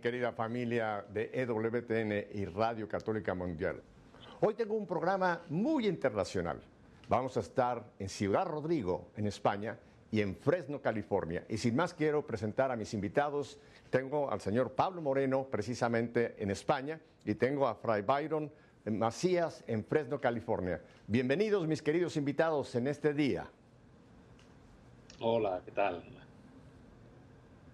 querida familia de EWTN y Radio Católica Mundial? Hoy tengo un programa muy internacional. Vamos a estar en Ciudad Rodrigo, en España, y en Fresno, California. Y sin más quiero presentar a mis invitados. Tengo al señor Pablo Moreno, precisamente en España, y tengo a Fray Byron Macías en Fresno, California. Bienvenidos, mis queridos invitados, en este día. Hola, ¿qué tal?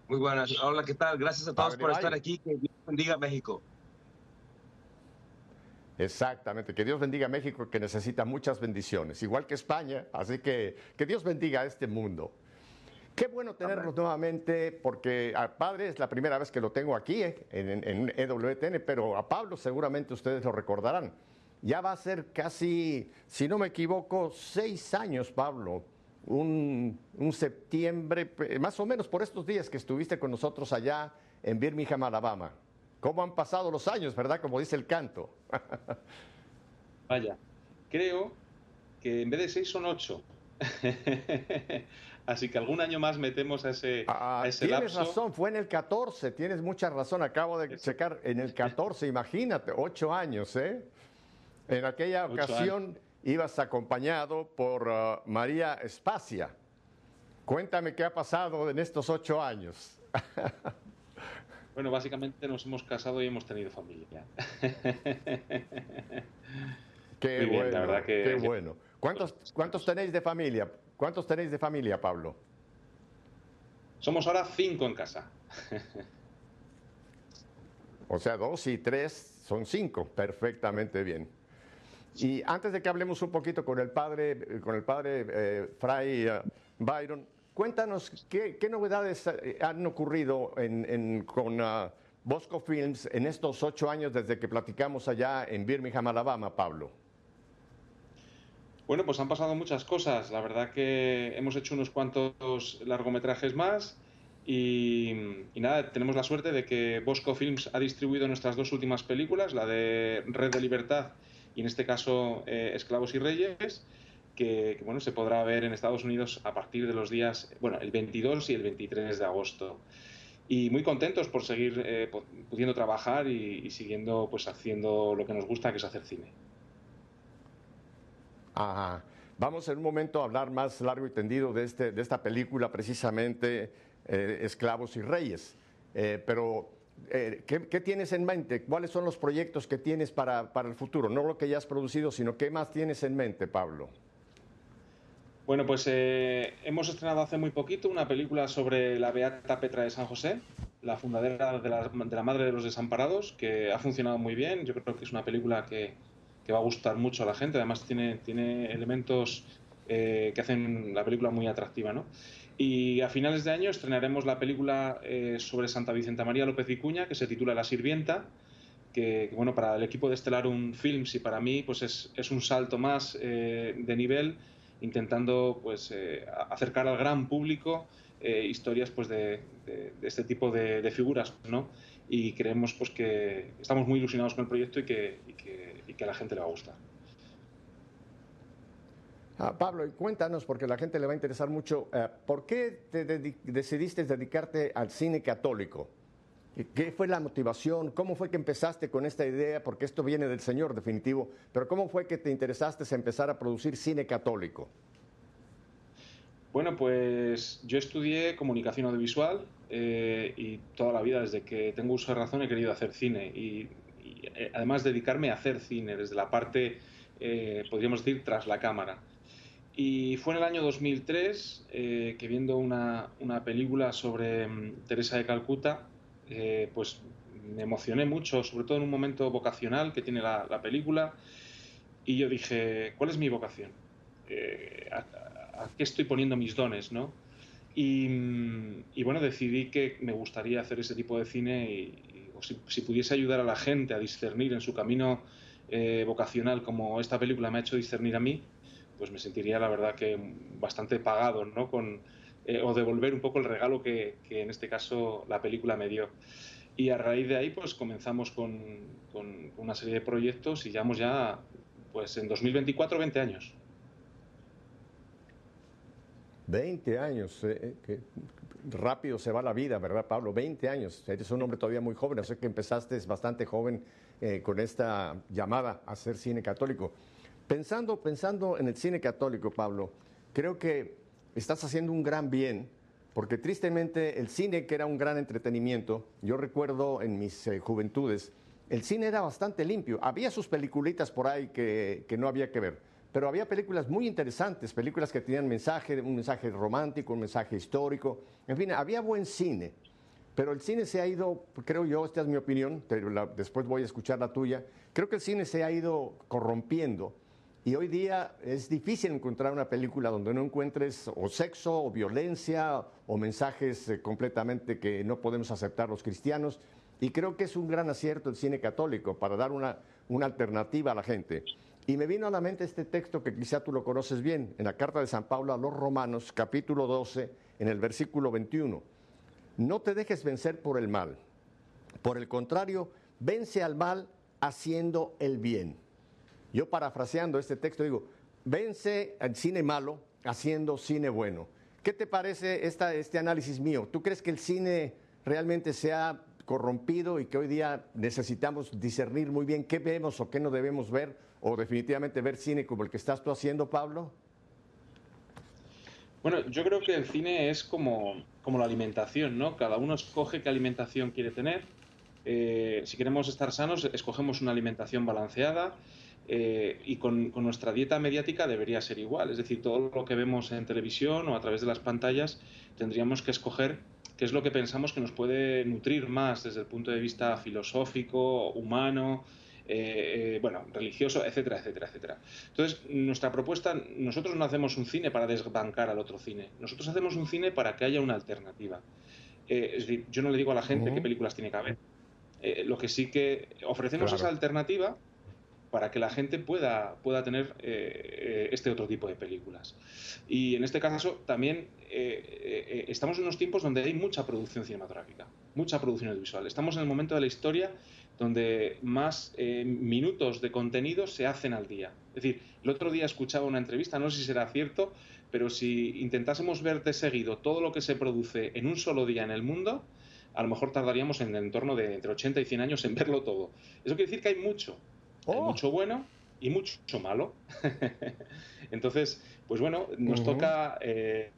Muy buenas. Hola, ¿qué tal? Gracias a todos por estar aquí. Que Dios bendiga México. Exactamente, que Dios bendiga a México que necesita muchas bendiciones, igual que España, así que que Dios bendiga a este mundo. Qué bueno tenerlos nuevamente, porque al padre es la primera vez que lo tengo aquí eh, en, en, EWTN, pero a Pablo seguramente ustedes lo recordarán. Ya va a ser casi, si no me equivoco, seis años, Pablo, un, un, septiembre, más o menos por estos días que estuviste con nosotros allá en Birmingham, Alabama. ¿Cómo han pasado los años, verdad? Como dice el canto. Vaya, creo que en vez de seis son ocho. Así que algún año más metemos a ese, ah, tienes razón, fue en el 14, tienes mucha razón, acabo de checar, en el 14, imagínate, ocho años, ¿eh? En aquella ocasión ibas acompañado por uh, María Espacia. Cuéntame qué ha pasado en estos ocho años. bueno, básicamente nos hemos casado y hemos tenido familia. qué bueno, la verdad que... qué bueno. ¿Cuántos, ¿Cuántos tenéis de familia? ¿Cuántos tenéis de familia, Pablo? Somos ahora cinco en casa. o sea, dos y tres son cinco. Perfectamente bien. Y antes de que hablemos un poquito con el padre, con el padre eh, Fray eh, Byron, cuéntanos qué, novedades eh, han ocurrido con uh, Bosco Films en estos ocho años desde que platicamos allá en Birmingham, Alabama, Pablo. Bueno, pues han pasado muchas cosas. La verdad que hemos hecho unos cuantos largometrajes más y, y, nada, tenemos la suerte de que Bosco Films ha distribuido nuestras dos últimas películas, la de Red de Libertad y en este caso eh, Esclavos y Reyes, que, bueno, se podrá ver en Estados Unidos a partir de los días, bueno, el 22 y el 23 de agosto. Y muy contentos por seguir eh, pudiendo trabajar y, siguiendo pues haciendo lo que nos gusta, que es hacer cine. Ajá. Vamos en un momento a hablar más largo y tendido de, este, de esta película, precisamente eh, Esclavos y Reyes. pero eh, ¿qué, tienes en mente? ¿Cuáles son los proyectos que tienes para, para, el futuro? No lo que ya has producido, sino qué más tienes en mente, Pablo. Bueno, pues eh, hemos estrenado hace muy poquito una película sobre la Beata Petra de San José, la fundadora de la, de la Madre de los Desamparados, que ha funcionado muy bien. Yo creo que es una película que, que va a gustar mucho a la gente. Además, tiene, tiene elementos eh, que hacen la película muy atractiva, ¿no? Y a finales de año estrenaremos la película eh, sobre Santa Vicenta María López Vicuña, que se titula La Sirvienta, que, bueno, para el equipo de Stellar Films y para mí pues es, un salto más eh, de nivel, intentando pues eh, acercar al gran público historias pues de, este tipo de, figuras, ¿no? Y creemos pues que estamos muy ilusionados con el proyecto y que, que, y que a la gente le va a gustar. Ah, Pablo, cuéntanos, porque la gente le va a interesar mucho, eh, ¿por qué te decidiste dedicarte al cine católico? ¿Qué fue la motivación? ¿Cómo fue que empezaste con esta idea? Porque esto viene del Señor, definitivo, pero ¿cómo fue que te interesaste en empezar a producir cine católico? Bueno, pues yo estudié comunicación audiovisual eh, y toda la vida, desde que tengo uso de razón, he querido hacer cine y, eh, además dedicarme a hacer cine desde la parte, podríamos decir, tras la cámara. Y fue en el año 2003 eh, que viendo una, una película sobre mm, Teresa de Calcuta, eh, pues me emocioné mucho, sobre todo en un momento vocacional que tiene la, la película. Y yo dije, ¿cuál es mi vocación? Eh, a, qué estoy poniendo mis dones? ¿no? Y, mm, y, bueno, decidí que me gustaría hacer ese tipo de cine y, o si, si, pudiese ayudar a la gente a discernir en su camino vocacional como esta película me ha hecho discernir a mí, pues me sentiría la verdad que bastante pagado, ¿no? Con, eh, o devolver un poco el regalo que, en este caso la película me dio. Y a raíz de ahí pues comenzamos con, con una serie de proyectos y llevamos ya pues en 2024 20 años. 20 años, eh, que rápido se va la vida, ¿verdad, Pablo? 20 años, eres un hombre todavía muy joven, sé que empezaste bastante joven con esta llamada a hacer cine católico. Pensando, pensando en el cine católico, Pablo, creo que estás haciendo un gran bien porque tristemente el cine, que era un gran entretenimiento, yo recuerdo en mis eh, juventudes, el cine era bastante limpio. Había sus peliculitas por ahí que, no había que ver, pero había películas muy interesantes, películas que tenían mensaje, un mensaje romántico, un mensaje histórico, en fin, había buen cine. Pero el cine se ha ido, creo yo, esta es mi opinión, pero después voy a escuchar la tuya, creo que el cine se ha ido corrompiendo y hoy día es difícil encontrar una película donde no encuentres o sexo o violencia o mensajes eh, completamente que no podemos aceptar los cristianos. Y creo que es un gran acierto el cine católico para dar una, una alternativa a la gente. Y me vino a la mente este texto que quizá tú lo conoces bien, en la carta de San Pablo a los Romanos, capítulo 12, en el versículo 21. No te dejes vencer por el mal. Por el contrario, vence al mal haciendo el bien. Yo parafraseando este texto digo, vence al cine malo haciendo cine bueno. ¿Qué te parece esta, este análisis mío? ¿Tú crees que el cine realmente se ha corrompido y que hoy día necesitamos discernir muy bien qué vemos o qué no debemos ver o definitivamente ver cine como el que estás tú haciendo, Pablo? Bueno, yo creo que el cine es como, como la alimentación, ¿no? Cada uno escoge qué alimentación quiere tener. Eh, si queremos estar sanos, escogemos una alimentación balanceada eh, y con, nuestra dieta mediática debería ser igual. Es decir, todo lo que vemos en televisión o a través de las pantallas tendríamos que escoger qué es lo que pensamos que nos puede nutrir más desde el punto de vista filosófico, humano, eh, eh, bueno, religioso, etcétera, etcétera, etcétera. Entonces, nuestra propuesta, nosotros no hacemos un cine para desbancar al otro cine, nosotros hacemos un cine para que haya una alternativa. es decir, yo no le digo a la gente qué películas tiene que haber. lo que sí que ofrecemos esa alternativa para que la gente pueda, pueda tener eh, este otro tipo de películas. Y en este caso también eh, eh, estamos en unos tiempos donde hay mucha producción cinematográfica, mucha producción audiovisual. Estamos en el momento de la historia donde más minutos de contenido se hacen al día. Es decir, el otro día escuchaba una entrevista, no sé si será cierto, pero si intentásemos ver de seguido todo lo que se produce en un solo día en el mundo, a lo mejor tardaríamos en el entorno de entre 80 y 100 años en verlo todo. Eso quiere decir que hay mucho, hay oh. mucho bueno y mucho malo. Entonces, pues bueno, nos toca, eh,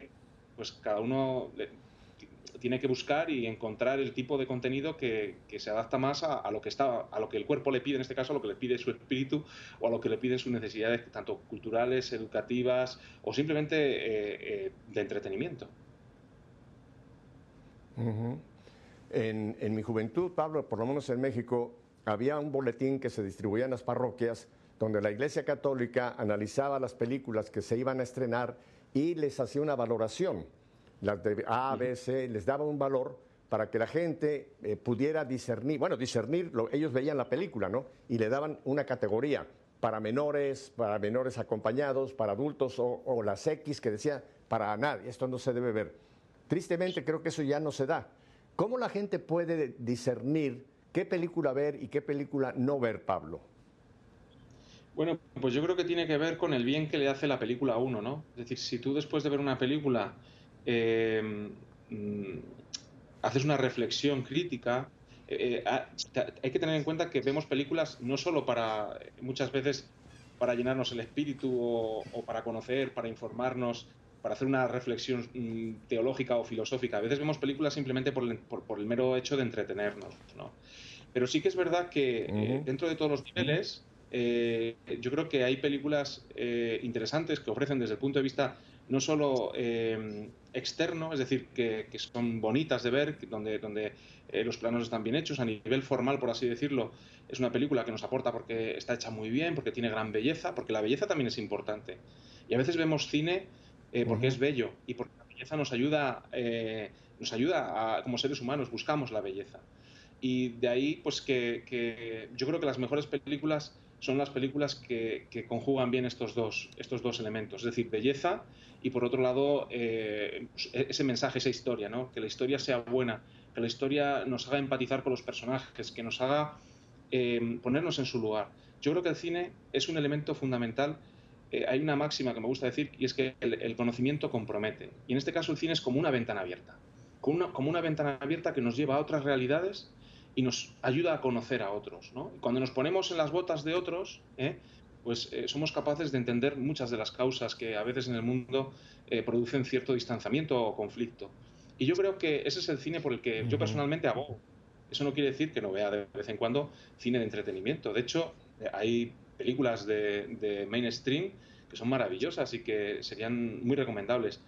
pues cada uno tiene que buscar y encontrar el tipo de contenido que, se adapta más a, lo que está, a lo que el cuerpo le pide, en este caso, a lo que le pide su espíritu o a lo que le piden sus necesidades, tanto culturales, educativas o simplemente eh, eh, de entretenimiento. en, en mi juventud, Pablo, por lo menos en México, había un boletín que se distribuía en las parroquias donde la Iglesia Católica analizaba las películas que se iban a estrenar y les hacía una valoración. Las de A, B, C, les daba un valor para que la gente eh, pudiera discernir, bueno, discernir, ellos veían la película, ¿no? Y le daban una categoría para menores, para menores acompañados, para adultos o, o las X que decía para nadie, esto no se debe ver. Tristemente creo que eso ya no se da. ¿Cómo la gente puede discernir ¿Qué película ver y qué película no ver, Pablo? Bueno, pues yo creo que tiene que ver con el bien que le hace la película a uno, ¿no? Es decir, si tú después de ver una película mm, haces una reflexión crítica, eh, eh, hay que tener en cuenta que vemos películas no solo para, muchas veces, para llenarnos el espíritu o para conocer, para informarnos para hacer una reflexión mm, teológica o filosófica. A veces vemos películas simplemente por el, mero hecho de entretenernos, ¿no? Pero sí que es verdad que eh, dentro de todos los niveles, eh, yo creo que hay películas eh, interesantes que ofrecen desde el punto de vista no solo externo, es decir, que, son bonitas de ver, donde, donde los planos están bien hechos, a nivel formal, por así decirlo, es una película que nos aporta porque está hecha muy bien, porque tiene gran belleza, porque la belleza también es importante. Y a veces vemos cine eh, porque es bello y porque la belleza nos ayuda, eh, nos ayuda a, como seres humanos, buscamos la belleza. Y de ahí, pues que, yo creo que las mejores películas son las películas que, conjugan bien estos dos, estos dos elementos, es decir, belleza y por otro lado eh, ese mensaje, esa historia, ¿no? que la historia sea buena, que la historia nos haga empatizar con los personajes, que nos haga ponernos en su lugar. Yo creo que el cine es un elemento fundamental eh, hay una máxima que me gusta decir y es que el, conocimiento compromete. Y en este caso el cine es como una ventana abierta, como una, como una ventana abierta que nos lleva a otras realidades y nos ayuda a conocer a otros. Cuando nos ponemos en las botas de otros, ¿eh? pues eh, somos capaces de entender muchas de las causas que a veces en el mundo producen cierto distanciamiento o conflicto. Y yo creo que ese es el cine por el que yo personalmente abogo. Eso no quiere decir que no vea de vez en cuando cine de entretenimiento. De hecho, hay películas de, mainstream que son maravillosas y que serían muy recomendables.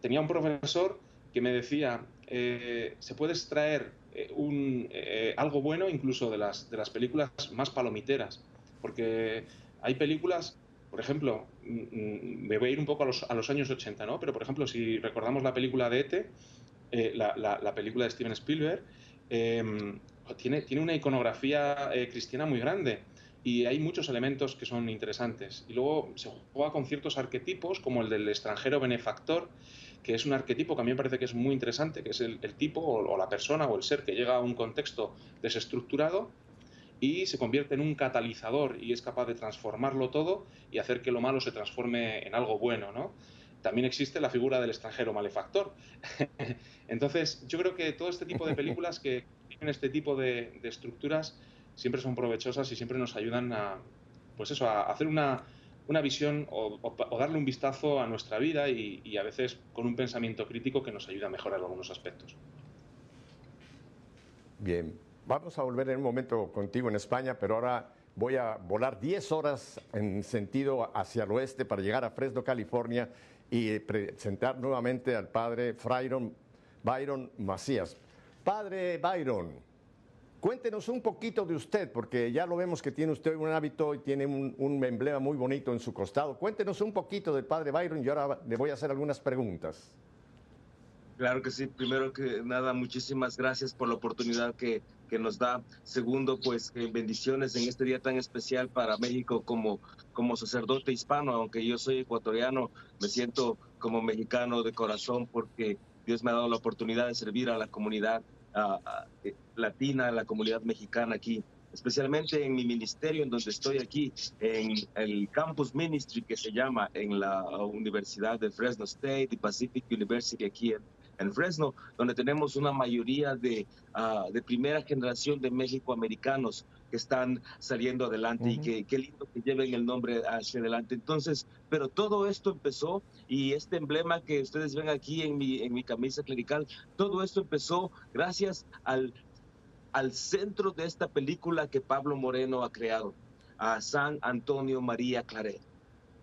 Tenía un profesor que me decía, eh, se puede extraer eh, un, eh, algo bueno incluso de las, de las películas más palomiteras, porque hay películas, por ejemplo, mm, mm, me voy a ir un poco a los, a los años 80, ¿no? pero por ejemplo, si recordamos la película de Ete, la, la, película de Steven Spielberg, tiene, tiene una iconografía cristiana muy grande y hay muchos elementos que son interesantes. Y luego se juega con ciertos arquetipos, como el del extranjero benefactor, que es un arquetipo que a mí me parece que es muy interesante, que es el, tipo o, la persona o el ser que llega a un contexto desestructurado y se convierte en un catalizador y es capaz de transformarlo todo y hacer que lo malo se transforme en algo bueno, ¿no? También existe la figura del extranjero malefactor. Entonces, yo creo que todo este tipo de películas que tienen este tipo de, de estructuras siempre son provechosas y siempre nos ayudan a, pues eso, a hacer una, una visión o, darle un vistazo a nuestra vida y, a veces con un pensamiento crítico que nos ayuda a mejorar algunos aspectos. Bien, vamos a volver en un momento contigo en España, pero ahora voy a volar 10 horas en sentido hacia el oeste para llegar a Fresno, California y presentar nuevamente al padre Byron, Byron Macías. Padre Byron, Cuéntenos un poquito de usted, porque ya lo vemos que tiene usted un hábito y tiene un, emblema muy bonito en su costado. Cuéntenos un poquito del padre Byron y ahora le voy a hacer algunas preguntas. Claro que sí. Primero que nada, muchísimas gracias por la oportunidad que, que nos da. Segundo, pues bendiciones en este día tan especial para México como, como sacerdote hispano. Aunque yo soy ecuatoriano, me siento como mexicano de corazón porque Dios me ha dado la oportunidad de servir a la comunidad eh, latina, la comunidad mexicana aquí, especialmente en mi ministerio, en donde estoy aquí, en el Campus Ministry que se llama en la Universidad de Fresno State y Pacific University aquí en, Fresno, donde tenemos una mayoría de, uh, de primera generación de México-americanos que están saliendo adelante y que qué lindo que lleven el nombre hacia adelante. Entonces, pero todo esto empezó y este emblema que ustedes ven aquí en mi, en mi camisa clerical, todo esto empezó gracias al, al centro de esta película que Pablo Moreno ha creado, a San Antonio María Claret.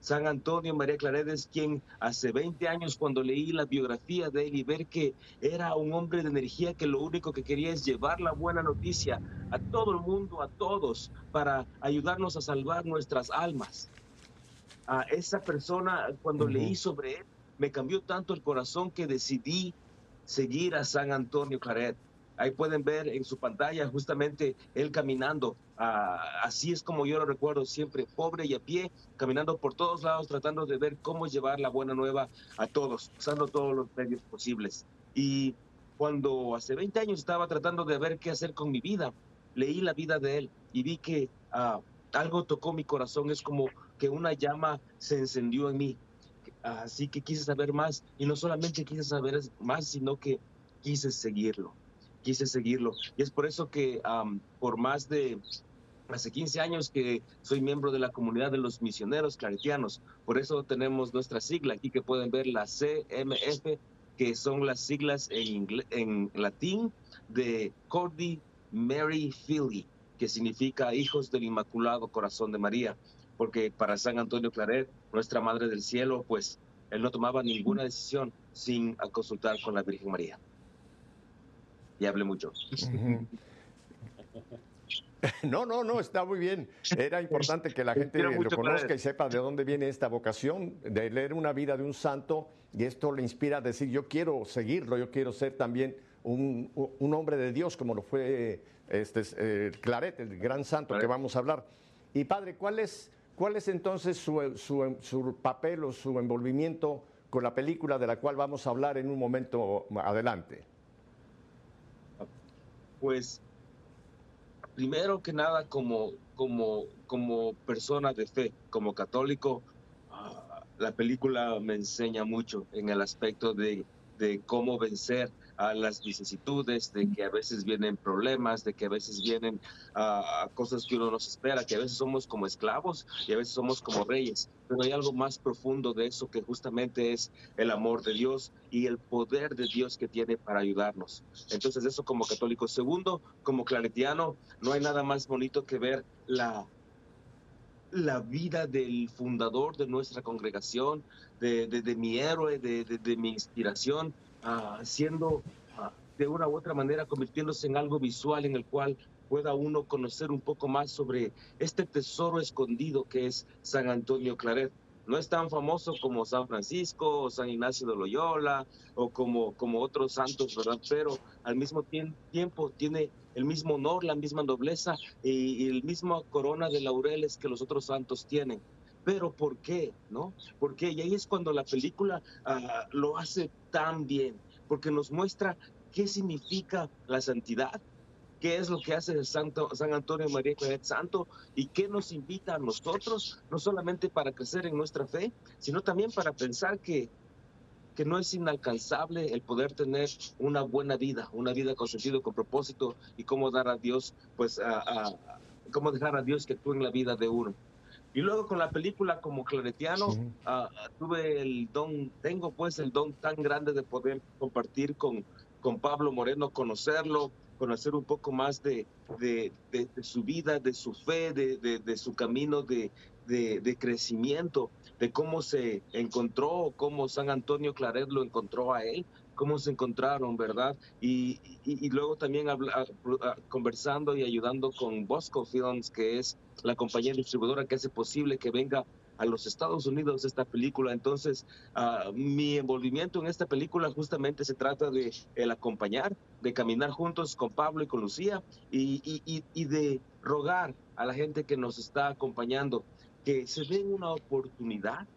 San Antonio María Claret es quien hace 20 años cuando leí la biografía de él y ver que era un hombre de energía que lo único que quería es llevar la buena noticia a todo el mundo, a todos, para ayudarnos a salvar nuestras almas. A esa persona, cuando leí sobre él, me cambió tanto el corazón que decidí seguir a San Antonio Claret. Ahí pueden ver en su pantalla justamente él caminando. Ah, así es como yo lo recuerdo, siempre pobre y a pie, caminando por todos lados, tratando de ver cómo llevar la buena nueva a todos, usando todos los medios posibles. Y cuando hace 20 años estaba tratando de ver qué hacer con mi vida, leí la vida de él y vi que ah, algo tocó mi corazón. Es como que una llama se encendió en mí. Así que quise saber más y no solamente quise saber más, sino que quise seguirlo quise seguirlo. Y es por eso que por más de hace 15 años que soy miembro de la comunidad de los misioneros claretianos. Por eso tenemos nuestra sigla aquí que pueden ver la CMF, que son las siglas en, latín de Cordy Mary Philly, que significa hijos del Inmaculado Corazón de María. Porque para San Antonio Claret, nuestra Madre del Cielo, pues él no tomaba ninguna decisión sin consultar con la Virgen María y hable mucho. No, no, no, está muy bien. Era importante que la gente lo conozca y sepa de dónde viene esta vocación de leer una vida de un santo y esto le inspira a decir, yo quiero seguirlo, yo quiero ser también un, hombre de Dios como lo fue este, eh, Claret, el gran santo que vamos a hablar. Y padre, ¿cuál es, cuál es entonces su, su, su papel o su envolvimiento con la película de la cual vamos a hablar en un momento adelante? Pues primero que nada como, como, como persona de fe, como católico, la película me enseña mucho en el aspecto de, de cómo vencer a las vicisitudes, de que a veces vienen problemas, de que a veces vienen a cosas que uno no se espera, que a veces somos como esclavos y a veces somos como reyes. Pero hay algo más profundo de eso que justamente es el amor de Dios y el poder de Dios que tiene para ayudarnos. Entonces eso como católico. Segundo, como claretiano, no hay nada más bonito que ver la la vida del fundador de nuestra congregación, de, de, mi héroe, de, de mi inspiración, uh, siendo de una u otra manera convirtiéndose en algo visual en el cual pueda uno conocer un poco más sobre este tesoro escondido que es San Antonio Claret. No es tan famoso como San Francisco o San Ignacio de Loyola o como, como otros santos, ¿verdad? Pero al mismo tiempo tiene el mismo honor, la misma nobleza y, y el mismo corona de laureles que los otros santos tienen. Pero ¿por qué? ¿No? ¿Por qué? Y ahí es cuando la película uh, lo hace tan bien, porque nos muestra qué significa la santidad, qué es lo que hace el Santo, San Antonio María Claret Santo y qué nos invita a nosotros, no solamente para crecer en nuestra fe, sino también para pensar que, que no es inalcanzable el poder tener una buena vida, una vida con sentido, con propósito y cómo dar a Dios, pues, a, cómo dejar a Dios que actúe en la vida de uno. Y luego con la película como claretiano, uh, tuve el don, tengo pues el don tan grande de poder compartir con, con Pablo Moreno, conocerlo, conocer un poco más de, de, de, de su vida, de su fe, de, su camino de, crecimiento, de cómo se encontró, cómo San Antonio Claret lo encontró a él, cómo se encontraron, ¿verdad? Y, y, y luego también conversando y ayudando con Bosco Films, que es la compañía distribuidora que hace posible que venga a los Estados Unidos esta película. Entonces, uh, mi envolvimiento en esta película justamente se trata de el acompañar, de caminar juntos con Pablo y con Lucía y, y, y de rogar a la gente que nos está acompañando que se den una oportunidad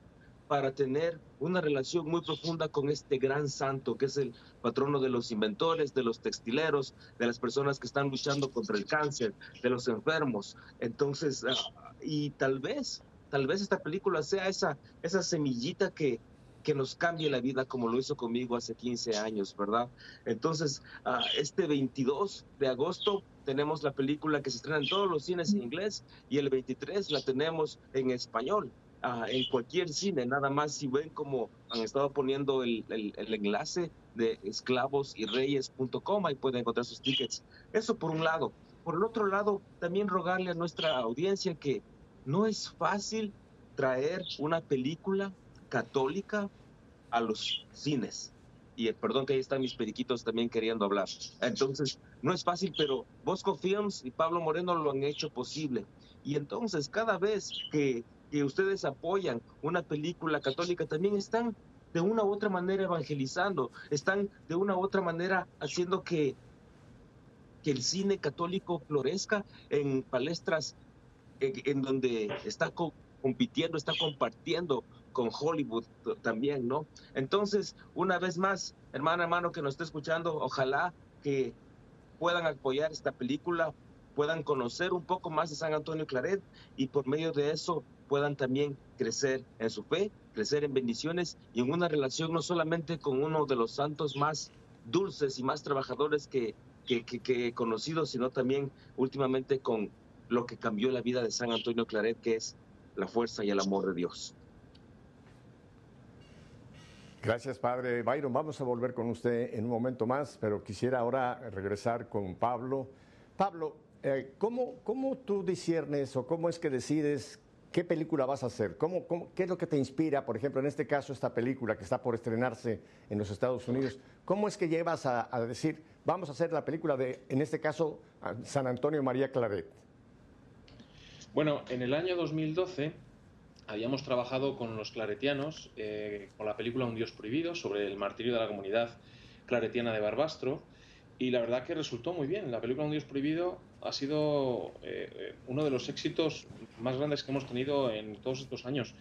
para tener una relación muy profunda con este gran santo que es el patrono de los inventores, de los textileros, de las personas que están luchando contra el cáncer, de los enfermos. Entonces, uh, y tal vez tal vez esta película sea esa, esa semillita que, que nos cambie la vida como lo hizo conmigo hace 15 años, ¿verdad? Entonces, uh, este 22 de agosto tenemos la película que se estrena en todos los cines en inglés y el 23 la tenemos en español. Uh, en cualquier cine, nada más si ven como han estado poniendo el, el, el enlace de esclavosyreyes.com, ahí pueden encontrar sus tickets. Eso por un lado. Por el otro lado, también rogarle a nuestra audiencia que no es fácil traer una película católica a los cines. Y eh, perdón que ahí están mis periquitos también queriendo hablar. Entonces, no es fácil, pero Bosco Films y Pablo Moreno lo han hecho posible. Y entonces, cada vez que, que ustedes apoyan una película católica, también están de una u otra manera evangelizando, están de una u otra manera haciendo que, que el cine católico florezca en palestras en donde está co compitiendo, está compartiendo con Hollywood también, ¿no? Entonces, una vez más, hermano, hermano que nos esté escuchando, ojalá que puedan apoyar esta película, puedan conocer un poco más de San Antonio Claret y por medio de eso puedan también crecer en su fe, crecer en bendiciones y en una relación no solamente con uno de los santos más dulces y más trabajadores que, que, he conocido, sino también últimamente con lo que cambió la vida de San Antonio Claret, que es la fuerza y el amor de Dios. Gracias, Padre Byron. Vamos a volver con usted en un momento más, pero quisiera ahora regresar con Pablo. Pablo, eh, ¿cómo, ¿cómo tú disiernes o cómo es que decides qué película vas a hacer? ¿Cómo, cómo, ¿Qué es lo que te inspira, por ejemplo, en este caso, esta película que está por estrenarse en los Estados Unidos? ¿Cómo es que llevas a, a decir, vamos a hacer la película de, en este caso, San Antonio María Claret? Bueno, en el año 2012 habíamos trabajado con los claretianos eh, con la película Un Dios Prohibido sobre el martirio de la comunidad claretiana de Barbastro y la verdad que resultó muy bien. La película Un Dios Prohibido ha sido eh, uno de los éxitos más grandes que hemos tenido en todos estos años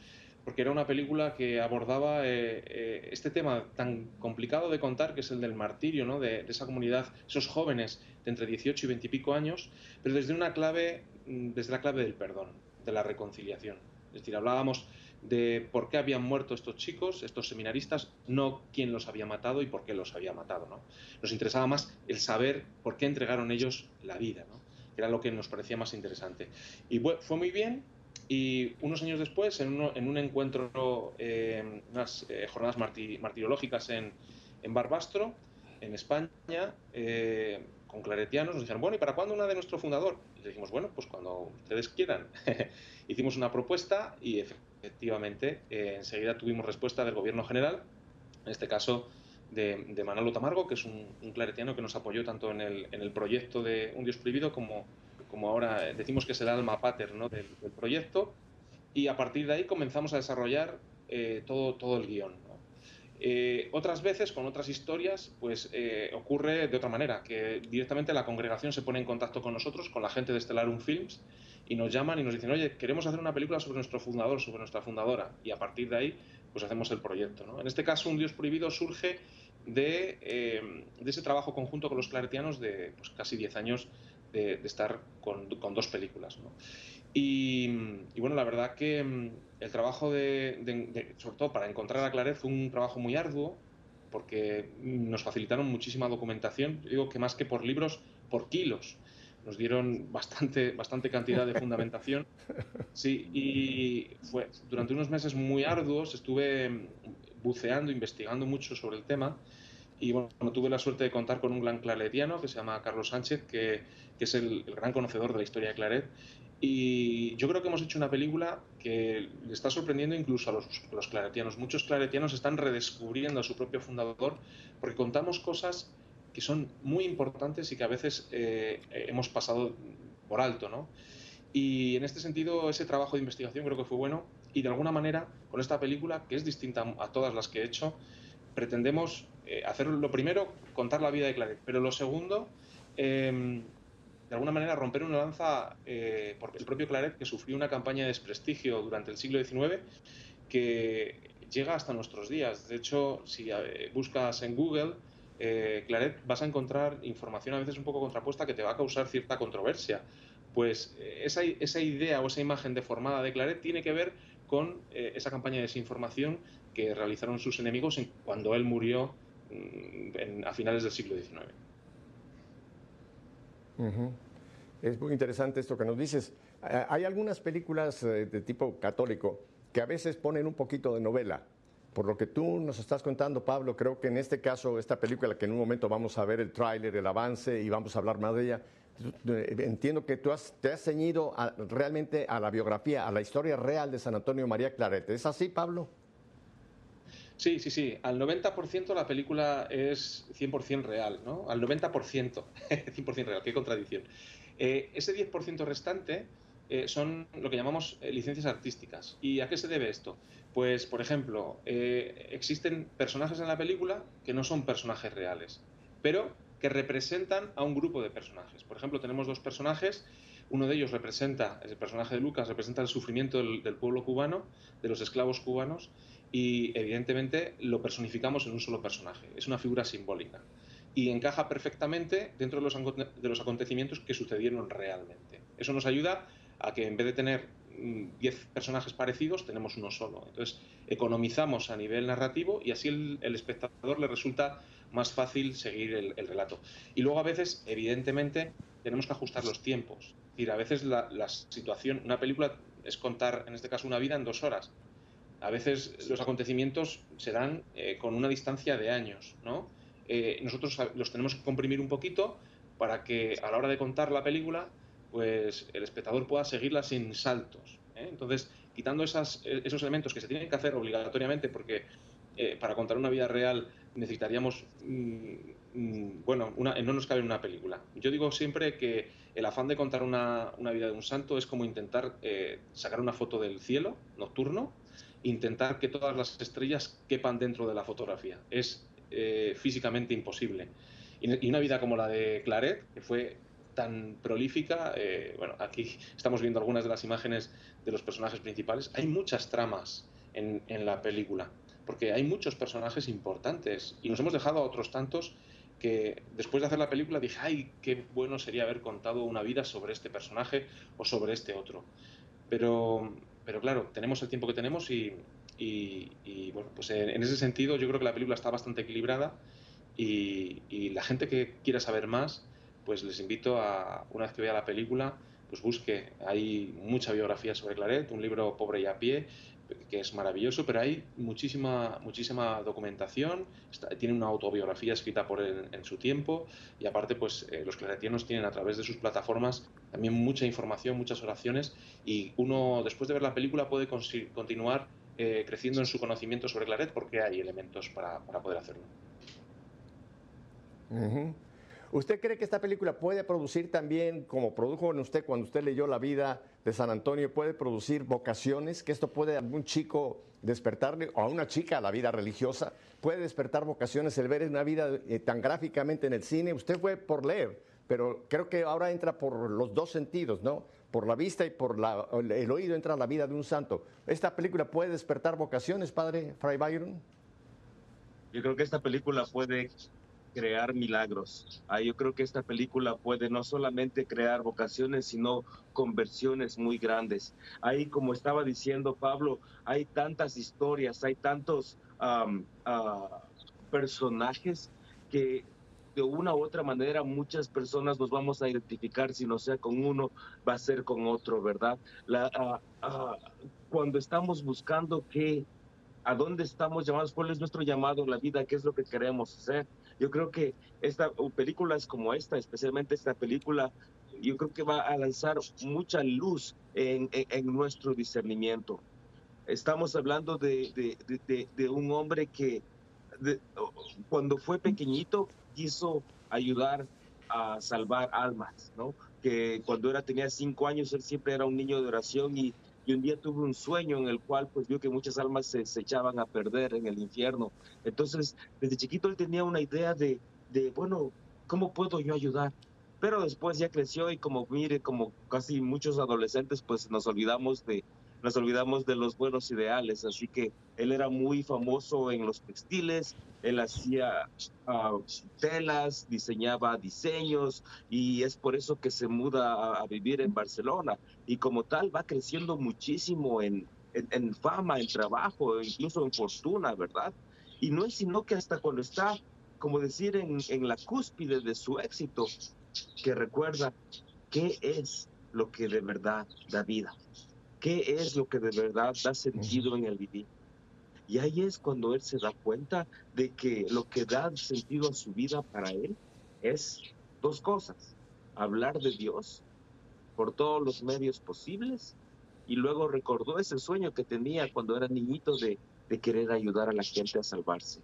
porque era una película que abordaba eh, eh, este tema tan complicado de contar, que es el del martirio, ¿no? de, de, esa comunidad, esos jóvenes de entre 18 y 20 y pico años, pero desde una clave, desde la clave del perdón, de la reconciliación. Es decir, hablábamos de por qué habían muerto estos chicos, estos seminaristas, no quién los había matado y por qué los había matado. ¿no? Nos interesaba más el saber por qué entregaron ellos la vida, ¿no? Era lo que nos parecía más interesante. Y fue muy bien, y unos años después, en, un encuentro, eh, unas eh, jornadas martirológicas en, en, Barbastro, en España, eh, con claretianos, nos dijeron, bueno, ¿y para cuándo una de nuestro fundador? Y le dijimos, bueno, pues cuando ustedes quieran. Hicimos una propuesta y efectivamente enseguida tuvimos respuesta del gobierno general, en este caso de, de Manolo Tamargo, que es un, claretiano que nos apoyó tanto en el, en el proyecto de Un Dios Prohibido como como ahora decimos que es el alma pater del, proyecto, y a partir de ahí comenzamos a desarrollar eh, todo, todo el guion. Eh, otras veces, con otras historias, pues eh, ocurre de otra manera, que directamente la congregación se pone en contacto con nosotros, con la gente de Stellarum Films, y nos llaman y nos dicen, oye, queremos hacer una película sobre nuestro fundador, sobre nuestra fundadora, y a partir de ahí, pues hacemos el proyecto. En este caso, Un Dios Prohibido surge de, de ese trabajo conjunto con los claretianos de pues, casi 10 años de, estar con, dos películas. Y, bueno, la verdad que mm, el trabajo de, sobre todo para encontrar a Claret fue un trabajo muy arduo, porque nos facilitaron muchísima documentación, digo que más que por libros, por kilos. Nos dieron bastante, bastante cantidad de fundamentación. Sí, y fue durante unos meses muy arduos, estuve buceando, investigando mucho sobre el tema y bueno, tuve la suerte de contar con un gran claretiano que se llama Carlos Sánchez, que, que es el, gran conocedor de la historia de Claret. Y yo creo que hemos hecho una película que le está sorprendiendo incluso a los, los claretianos. Muchos claretianos están redescubriendo a su propio fundador porque contamos cosas que son muy importantes y que a veces eh, hemos pasado por alto, ¿no? Y en este sentido, ese trabajo de investigación creo que fue bueno y de alguna manera, con esta película, que es distinta a todas las que he hecho, pretendemos eh, hacer lo primero, contar la vida de Claret, pero lo segundo, em, de alguna manera romper una lanza eh, por el propio Claret, que sufrió una campaña de desprestigio durante el siglo XIX que llega hasta nuestros días. De hecho, si eh, buscas en Google Claret, vas a encontrar información a veces un poco contrapuesta que te va a causar cierta controversia. Pues esa, esa idea o esa imagen deformada de Claret tiene que ver con esa campaña de desinformación que realizaron sus enemigos cuando él murió mm, a finales del siglo XIX. Es muy interesante esto que nos dices. Eh, hay algunas películas eh, de tipo católico que a veces ponen un poquito de novela. Por lo que tú nos estás contando, Pablo, creo que en este caso, esta película que en un momento vamos a ver el tráiler, el avance y vamos a hablar más de ella, eh, entiendo que tú te has ceñido realmente a la biografía, a la historia real de San Antonio María Claret. ¿Es así, Pablo? Sí, sí, sí. Al 90% la película es 100% real, ¿no? Al 90%, 100% real, qué contradicción. Eh, ese 10% restante eh, son lo que llamamos eh, licencias artísticas. ¿Y a qué se debe esto? Pues, por ejemplo, existen personajes en la película que no son personajes reales, pero que representan a un grupo de personajes. Por ejemplo, tenemos dos personajes uno de ellos representa, el personaje de Lucas, representa el sufrimiento del, pueblo cubano, de los esclavos cubanos, y evidentemente lo personificamos en un solo personaje. Es una figura simbólica y encaja perfectamente dentro de los, de los acontecimientos que sucedieron realmente. Eso nos ayuda a que en vez de tener 10 mm, personajes parecidos, tenemos uno solo. Entonces, economizamos a nivel narrativo y así el, espectador le resulta más fácil seguir el, relato. Y luego a veces, evidentemente, tenemos que ajustar los tiempos. Es decir, a veces la, la situación, una película es contar, en este caso, una vida en dos horas a veces los acontecimientos se dan eh, con una distancia de años, ¿no? Eh, nosotros los tenemos que comprimir un poquito para que a la hora de contar la película, pues el espectador pueda seguirla sin saltos. ¿eh? Entonces, quitando esas, esos elementos que se tienen que hacer obligatoriamente, porque para contar una vida real necesitaríamos, mm, mm, bueno, una, no nos cabe en una película. Yo digo siempre que el afán de contar una, una vida de un santo es como intentar sacar una foto del cielo nocturno intentar que todas las estrellas quepan dentro de la fotografía. Es eh, físicamente imposible. Y, una vida como la de Claret, que fue tan prolífica, eh, bueno, aquí estamos viendo algunas de las imágenes de los personajes principales, hay muchas tramas en, en la película, porque hay muchos personajes importantes y nos hemos dejado a otros tantos que después de hacer la película dije, ay, qué bueno sería haber contado una vida sobre este personaje o sobre este otro. Pero pero claro, tenemos el tiempo que tenemos y, y, bueno, pues en, ese sentido yo creo que la película está bastante equilibrada y, y, la gente que quiera saber más, pues les invito a, una vez que vea la película, pues busque, hay mucha biografía sobre Claret, un libro pobre y a pie, que es maravilloso, pero hay muchísima, muchísima documentación, tiene una autobiografía escrita por él en, su tiempo y aparte pues eh, los claretianos tienen a través de sus plataformas también mucha información, muchas oraciones y uno después de ver la película puede continuar eh, creciendo en su conocimiento sobre Claret porque hay elementos para, para poder hacerlo. ¿Usted cree que esta película puede producir también, como produjo en usted cuando usted leyó La vida de San Antonio, puede producir vocaciones? ¿Que esto puede a algún chico despertarle, o a una chica, a la vida religiosa, puede despertar vocaciones el ver una vida eh, tan gráficamente en el cine? Usted fue por leer, pero creo que ahora entra por los dos sentidos, ¿no? Por la vista y por el oído entra la vida de un santo. ¿Esta película puede despertar vocaciones, padre Fray Byron? Yo creo que esta película puede crear milagros. Ah, yo creo que esta película puede no solamente crear vocaciones, sino conversiones muy grandes. Ahí, como estaba diciendo Pablo, hay tantas historias, hay tantos ah, personajes que de una u otra manera muchas personas nos vamos a identificar, si no sea con uno, va a ser con otro, ¿verdad? La, ah, cuando estamos buscando qué, a dónde estamos llamados, cuál es nuestro llamado en la vida, qué es lo que queremos hacer, yo creo que esta, películas como esta, especialmente esta película, yo creo que va a lanzar mucha luz en, nuestro discernimiento. Estamos hablando de, de, un hombre que cuando fue pequeñito quiso ayudar a salvar almas, ¿no? Que cuando era, tenía cinco años, él siempre era un niño de oración y y un día tuve un sueño en el cual pues vio que muchas almas se, echaban a perder en el infierno. Entonces, desde chiquito él tenía una idea de, de, bueno, ¿cómo puedo yo ayudar? Pero después ya creció y como mire, como casi muchos adolescentes, pues nos olvidamos de, nos olvidamos de los buenos ideales, así que él era muy famoso en los textiles, él hacía ah, telas, diseñaba diseños y es por eso que se muda a, vivir en Barcelona y como tal va creciendo muchísimo en, en, fama, en trabajo, incluso en fortuna, ¿verdad? Y no es sino que hasta cuando está, como decir, en, en la cúspide de su éxito, que recuerda qué es lo que de verdad da vida qué es lo que de verdad da sentido en el vivir. Y ahí es cuando él se da cuenta de que lo que da sentido a su vida para él es dos cosas. Hablar de Dios por todos los medios posibles y luego recordó ese sueño que tenía cuando era niñito de, de querer ayudar a la gente a salvarse.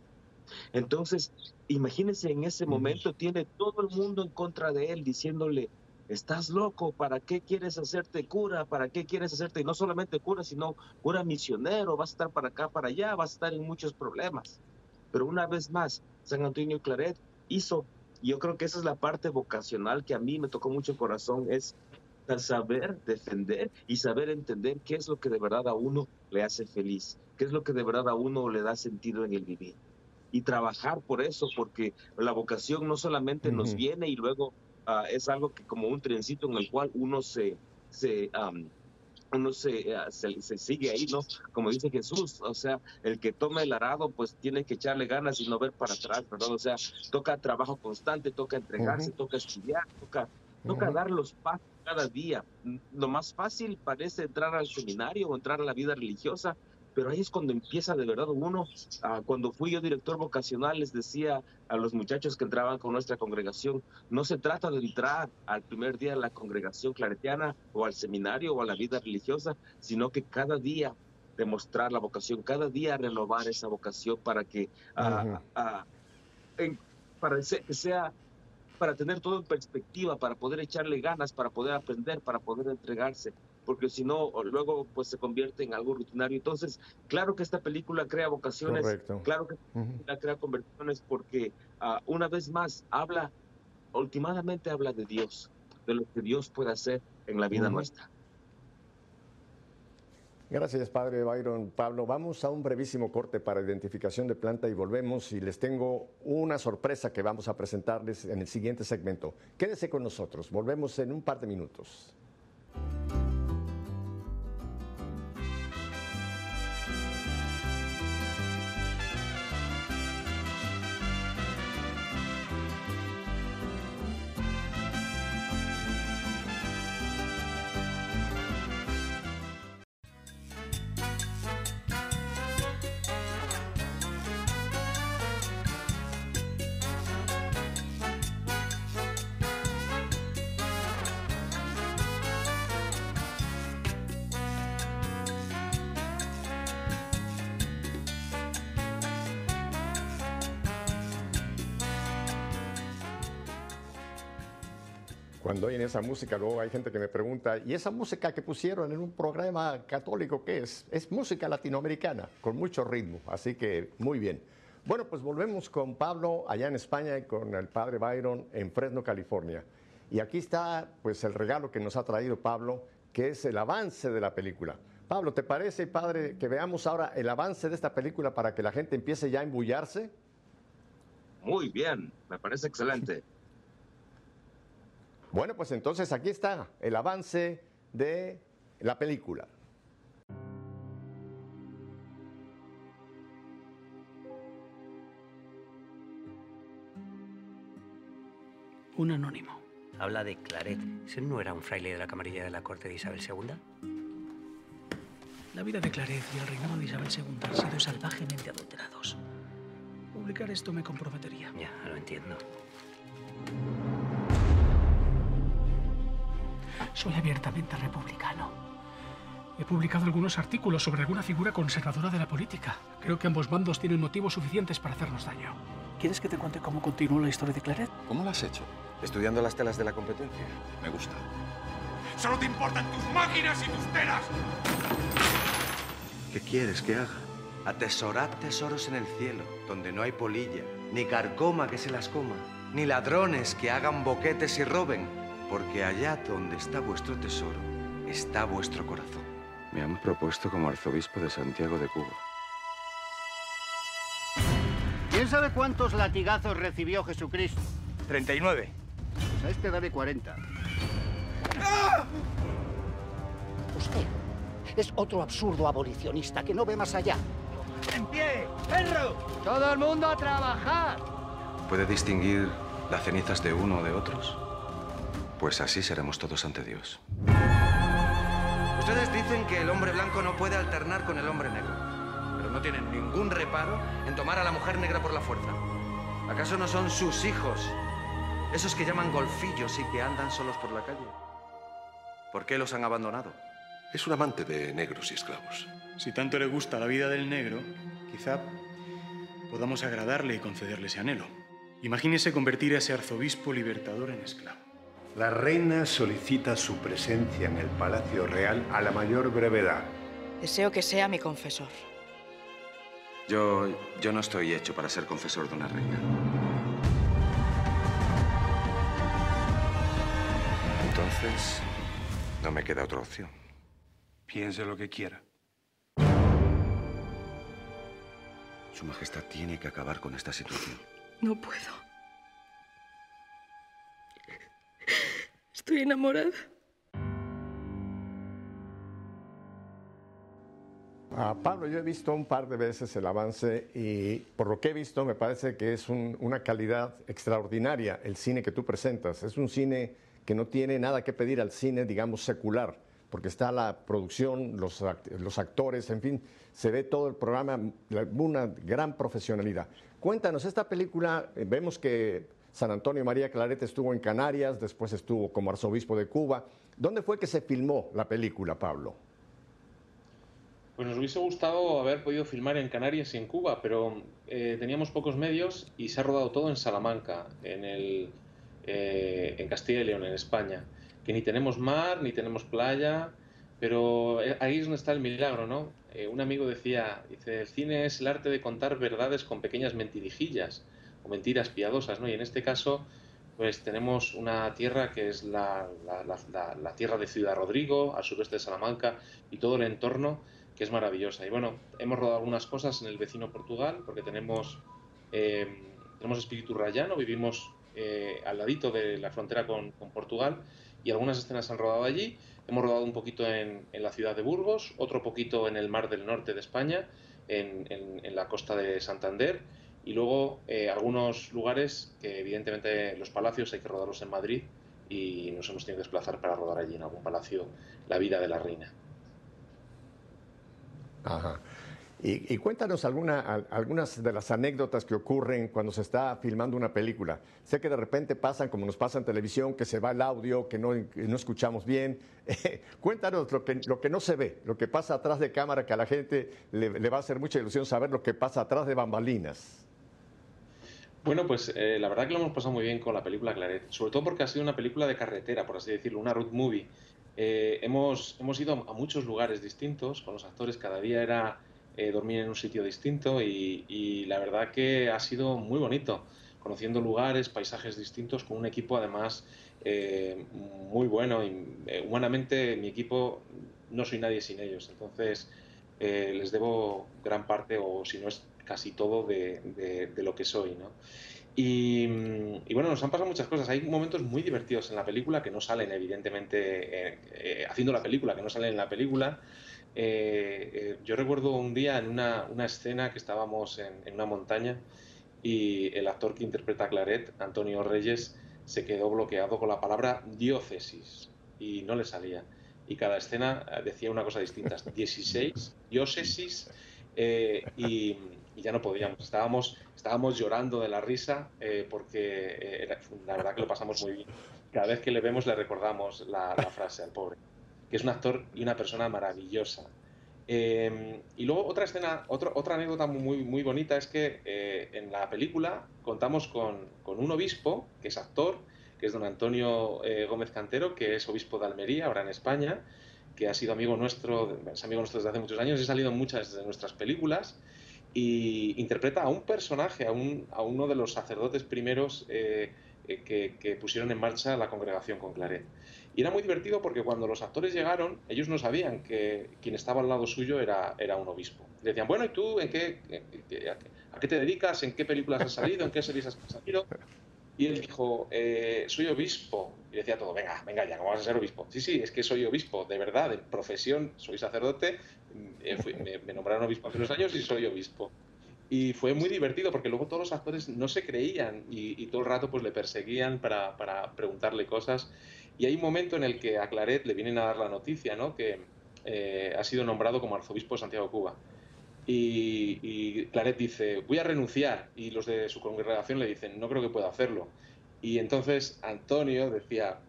Entonces, imagínense en ese momento, tiene todo el mundo en contra de él diciéndole, estás loco, ¿para qué quieres hacerte cura? ¿Para qué quieres hacerte, y no solamente cura, sino cura misionero? Vas a estar para acá, para allá, vas a estar en muchos problemas. Pero una vez más, San Antonio Claret hizo, y yo creo que esa es la parte vocacional que a mí me tocó mucho el corazón, es saber defender y saber entender qué es lo que de verdad a uno le hace feliz, qué es lo que de verdad a uno le da sentido en el vivir. Y trabajar por eso, porque la vocación no solamente nos viene y luego Ah, es algo que como un trencito en el cual uno se, se uno ah, se, se, sigue ahí, ¿no? Como dice Jesús, o sea, el que toma el arado, pues tiene que echarle ganas y no ver para atrás, ¿verdad? O sea, toca trabajo constante, toca entregarse, toca estudiar, toca, toca dar los pasos cada día. Lo más fácil parece entrar al seminario o entrar a la vida religiosa, pero ahí es cuando empieza de verdad uno. Ah, cuando fui yo director vocacional, les decía a los muchachos que entraban con nuestra congregación, no se trata de entrar al primer día a la congregación claretiana o al seminario o a la vida religiosa, sino que cada día demostrar la vocación, cada día renovar esa vocación para que, uh, para que sea para tener todo en perspectiva, para poder echarle ganas, para poder aprender, para poder entregarse porque si no, luego pues se convierte en algo rutinario. Entonces, claro que esta película crea vocaciones, claro que crea conversiones, porque ah, una vez más habla, últimamente habla de Dios, de lo que Dios puede hacer en la vida nuestra. Gracias, Padre Byron. Pablo, vamos a un brevísimo corte para identificación de planta y volvemos y les tengo una sorpresa que vamos a presentarles en el siguiente segmento. Quédese con nosotros, volvemos en un par de minutos. Esa música, luego hay gente que me pregunta, ¿y esa música que pusieron en un programa católico qué es? Es música latinoamericana, con mucho ritmo, así que muy bien. Bueno, pues volvemos con Pablo allá en España y con el padre Byron en Fresno, California. Y aquí está pues el regalo que nos ha traído Pablo, que es el avance de la película. Pablo, ¿te parece, padre, que veamos ahora el avance de esta película para que la gente empiece ya a embullarse? Muy bien, me parece excelente. Bueno, pues entonces aquí está el avance de la película. Un anónimo. Habla de Claret. ¿Ese no era un fraile de la camarilla de la corte de Isabel II? La vida de Claret y el reinado de Isabel II han sido salvajemente adulterados. Publicar esto me comprometería. Ya, lo entiendo. Soy abiertamente republicano. He publicado algunos artículos sobre alguna figura conservadora de la política. Creo que ambos bandos tienen motivos suficientes para hacernos daño. ¿Quieres que te cuente cómo continuó la historia de Claret? ¿Cómo lo has hecho? ¿Estudiando las telas de la competencia? Me gusta. ¡Solo te importan tus máquinas y tus telas! ¿Qué quieres que haga? Atesorad tesoros en el cielo, donde no hay polilla, ni carcoma que se las coma, ni ladrones que hagan boquetes y roben, porque allá donde está vuestro tesoro, está vuestro corazón. Me han propuesto como arzobispo de Santiago de Cuba. ¿Quién sabe cuántos latigazos recibió Jesucristo? 39. Pues a este dale 40. Usted es otro absurdo abolicionista que no ve más allá. ¡En pie! ¡Perro! ¡Todo el mundo a trabajar! ¿Puede distinguir las cenizas de uno o de otros? Pues así seremos todos ante Dios. Ustedes dicen que el hombre blanco no puede alternar con el hombre negro, pero no tienen ningún reparo en tomar a la mujer negra por la fuerza. ¿Acaso no son sus hijos, esos que llaman golfillos y que andan solos por la calle? ¿Por qué los han abandonado? Es un amante de negros y esclavos. Si tanto le gusta la vida del negro, quizá podamos agradarle y concederle ese anhelo. Imagínese convertir a ese arzobispo libertador en esclavo. La reina solicita su presencia en el Palacio Real a la mayor brevedad. Deseo que sea mi confesor. Yo, yo no estoy hecho para ser confesor de una reina. Entonces, no me queda otra opción. Piense lo que quiera. Su Majestad tiene que acabar con esta situación. No puedo. Estoy enamorada. Pablo, yo he visto un par de veces el avance y por lo que he visto me parece que es un- una calidad extraordinaria el cine que tú presentas. Es un cine que no tiene nada que pedir al cine, digamos, secular, porque está la producción, los, los actores, en fin, se ve todo el programa, una gran profesionalidad. Cuéntanos, esta película, eh, vemos que San Antonio María Claret estuvo en Canarias, después estuvo como arzobispo de Cuba. ¿Dónde fue que se filmó la película, Pablo? Pues nos hubiese gustado haber podido filmar en Canarias y en Cuba, pero eh, teníamos pocos medios y se ha rodado todo en Salamanca, en, el, eh, en Castilla y León, en España. Que ni tenemos mar, ni tenemos playa, pero eh, ahí es donde está el milagro, ¿no? Un amigo decía, dice, el cine es el arte de contar verdades con pequeñas mentirijillas mentiras piadosas, ¿no? Y en este caso, pues tenemos una tierra que es la, la- la- la- tierra de Ciudad Rodrigo, al sureste de Salamanca, y todo el entorno que es maravillosa. Y bueno, hemos rodado algunas cosas en el vecino Portugal, porque tenemos, eh, tenemos espíritu rayano, vivimos eh, al ladito de la frontera con, con Portugal, y algunas escenas han rodado allí. Hemos rodado un poquito en, en la ciudad de Burgos, otro poquito en el mar del norte de España, en, en- en la costa de Santander, y luego eh, algunos lugares que evidentemente los palacios hay que rodarlos en Madrid y nos hemos tenido que desplazar para rodar allí en algún palacio la vida de la reina. Ajá. Y, y cuéntanos alguna, al- algunas de las anécdotas que ocurren cuando se está filmando una película. Sé que de repente pasan, como nos pasa en televisión, que se va el audio, que no, que no escuchamos bien. Eh, cuéntanos lo que, lo que no se ve, lo que pasa atrás de cámara, que a la gente le, le va a hacer mucha ilusión saber lo que pasa atrás de bambalinas. Bueno, pues eh, la verdad que lo hemos pasado muy bien con la película Claret, sobre todo porque ha sido una película de carretera, por así decirlo, una road movie. Eh, hemos, hemos ido a muchos lugares distintos con los actores, cada día era eh, dormir en un sitio distinto y, y, la verdad que ha sido muy bonito, conociendo lugares, paisajes distintos, con un equipo además muy bueno. Y, humanamente mi equipo no soy nadie sin ellos, entonces les debo gran parte, o si no es casi todo de, lo que soy, ¿no? Y, bueno, nos han pasado muchas cosas. Hay momentos muy divertidos en la película que no salen, evidentemente, eh, eh, haciendo la película, que no salen en la película. Eh, yo recuerdo un día en una, escena que estábamos en, una montaña y el actor que interpreta a Claret, Antonio Reyes, se quedó bloqueado con la palabra diócesis y no le salía. Y cada escena decía una cosa distinta. 16, diócesis y y ya no podíamos. Estábamos, estábamos llorando de la risa eh, porque eh, la verdad que lo pasamos muy bien. Cada vez que le vemos le recordamos la, frase al pobre, que es un actor y una persona maravillosa. Em, y luego otra escena, otra anécdota muy, muy bonita es que eh, en la película contamos con, con, un obispo, que es actor, que es don Antonio Gómez Cantero, que es obispo de Almería, ahora en España, que ha sido amigo nuestro, es amigo nuestro desde hace muchos años, y ha salido en muchas de nuestras películas y interpreta a un personaje, a, un, a uno de los sacerdotes primeros eh, eh, que, pusieron en marcha la congregación con Claret. Y era muy divertido porque cuando los actores llegaron, ellos no sabían que quien estaba al lado suyo era, era un obispo. Le decían, bueno, ¿y tú en qué, a qué te dedicas? ¿En qué películas has salido? ¿En qué series has salido? Y él dijo, eh, soy obispo. Y decía todo, venga, venga ya, ¿cómo vas a ser obispo? Sí, sí, es que soy obispo, de verdad, de profesión, soy sacerdote, eh, me, nombraron obispo hace unos años y soy obispo. Y fue muy divertido porque luego todos los actores no se creían y, todo el rato pues le perseguían para, para, preguntarle cosas. Y hay un momento en el que a Claret le vienen a dar la noticia, ¿no? Que eh, ha sido nombrado como arzobispo de Santiago Cuba. Y, Claret dice, voy a renunciar. Y los de su congregación le dicen, no creo que pueda hacerlo. Y entonces Antonio decía,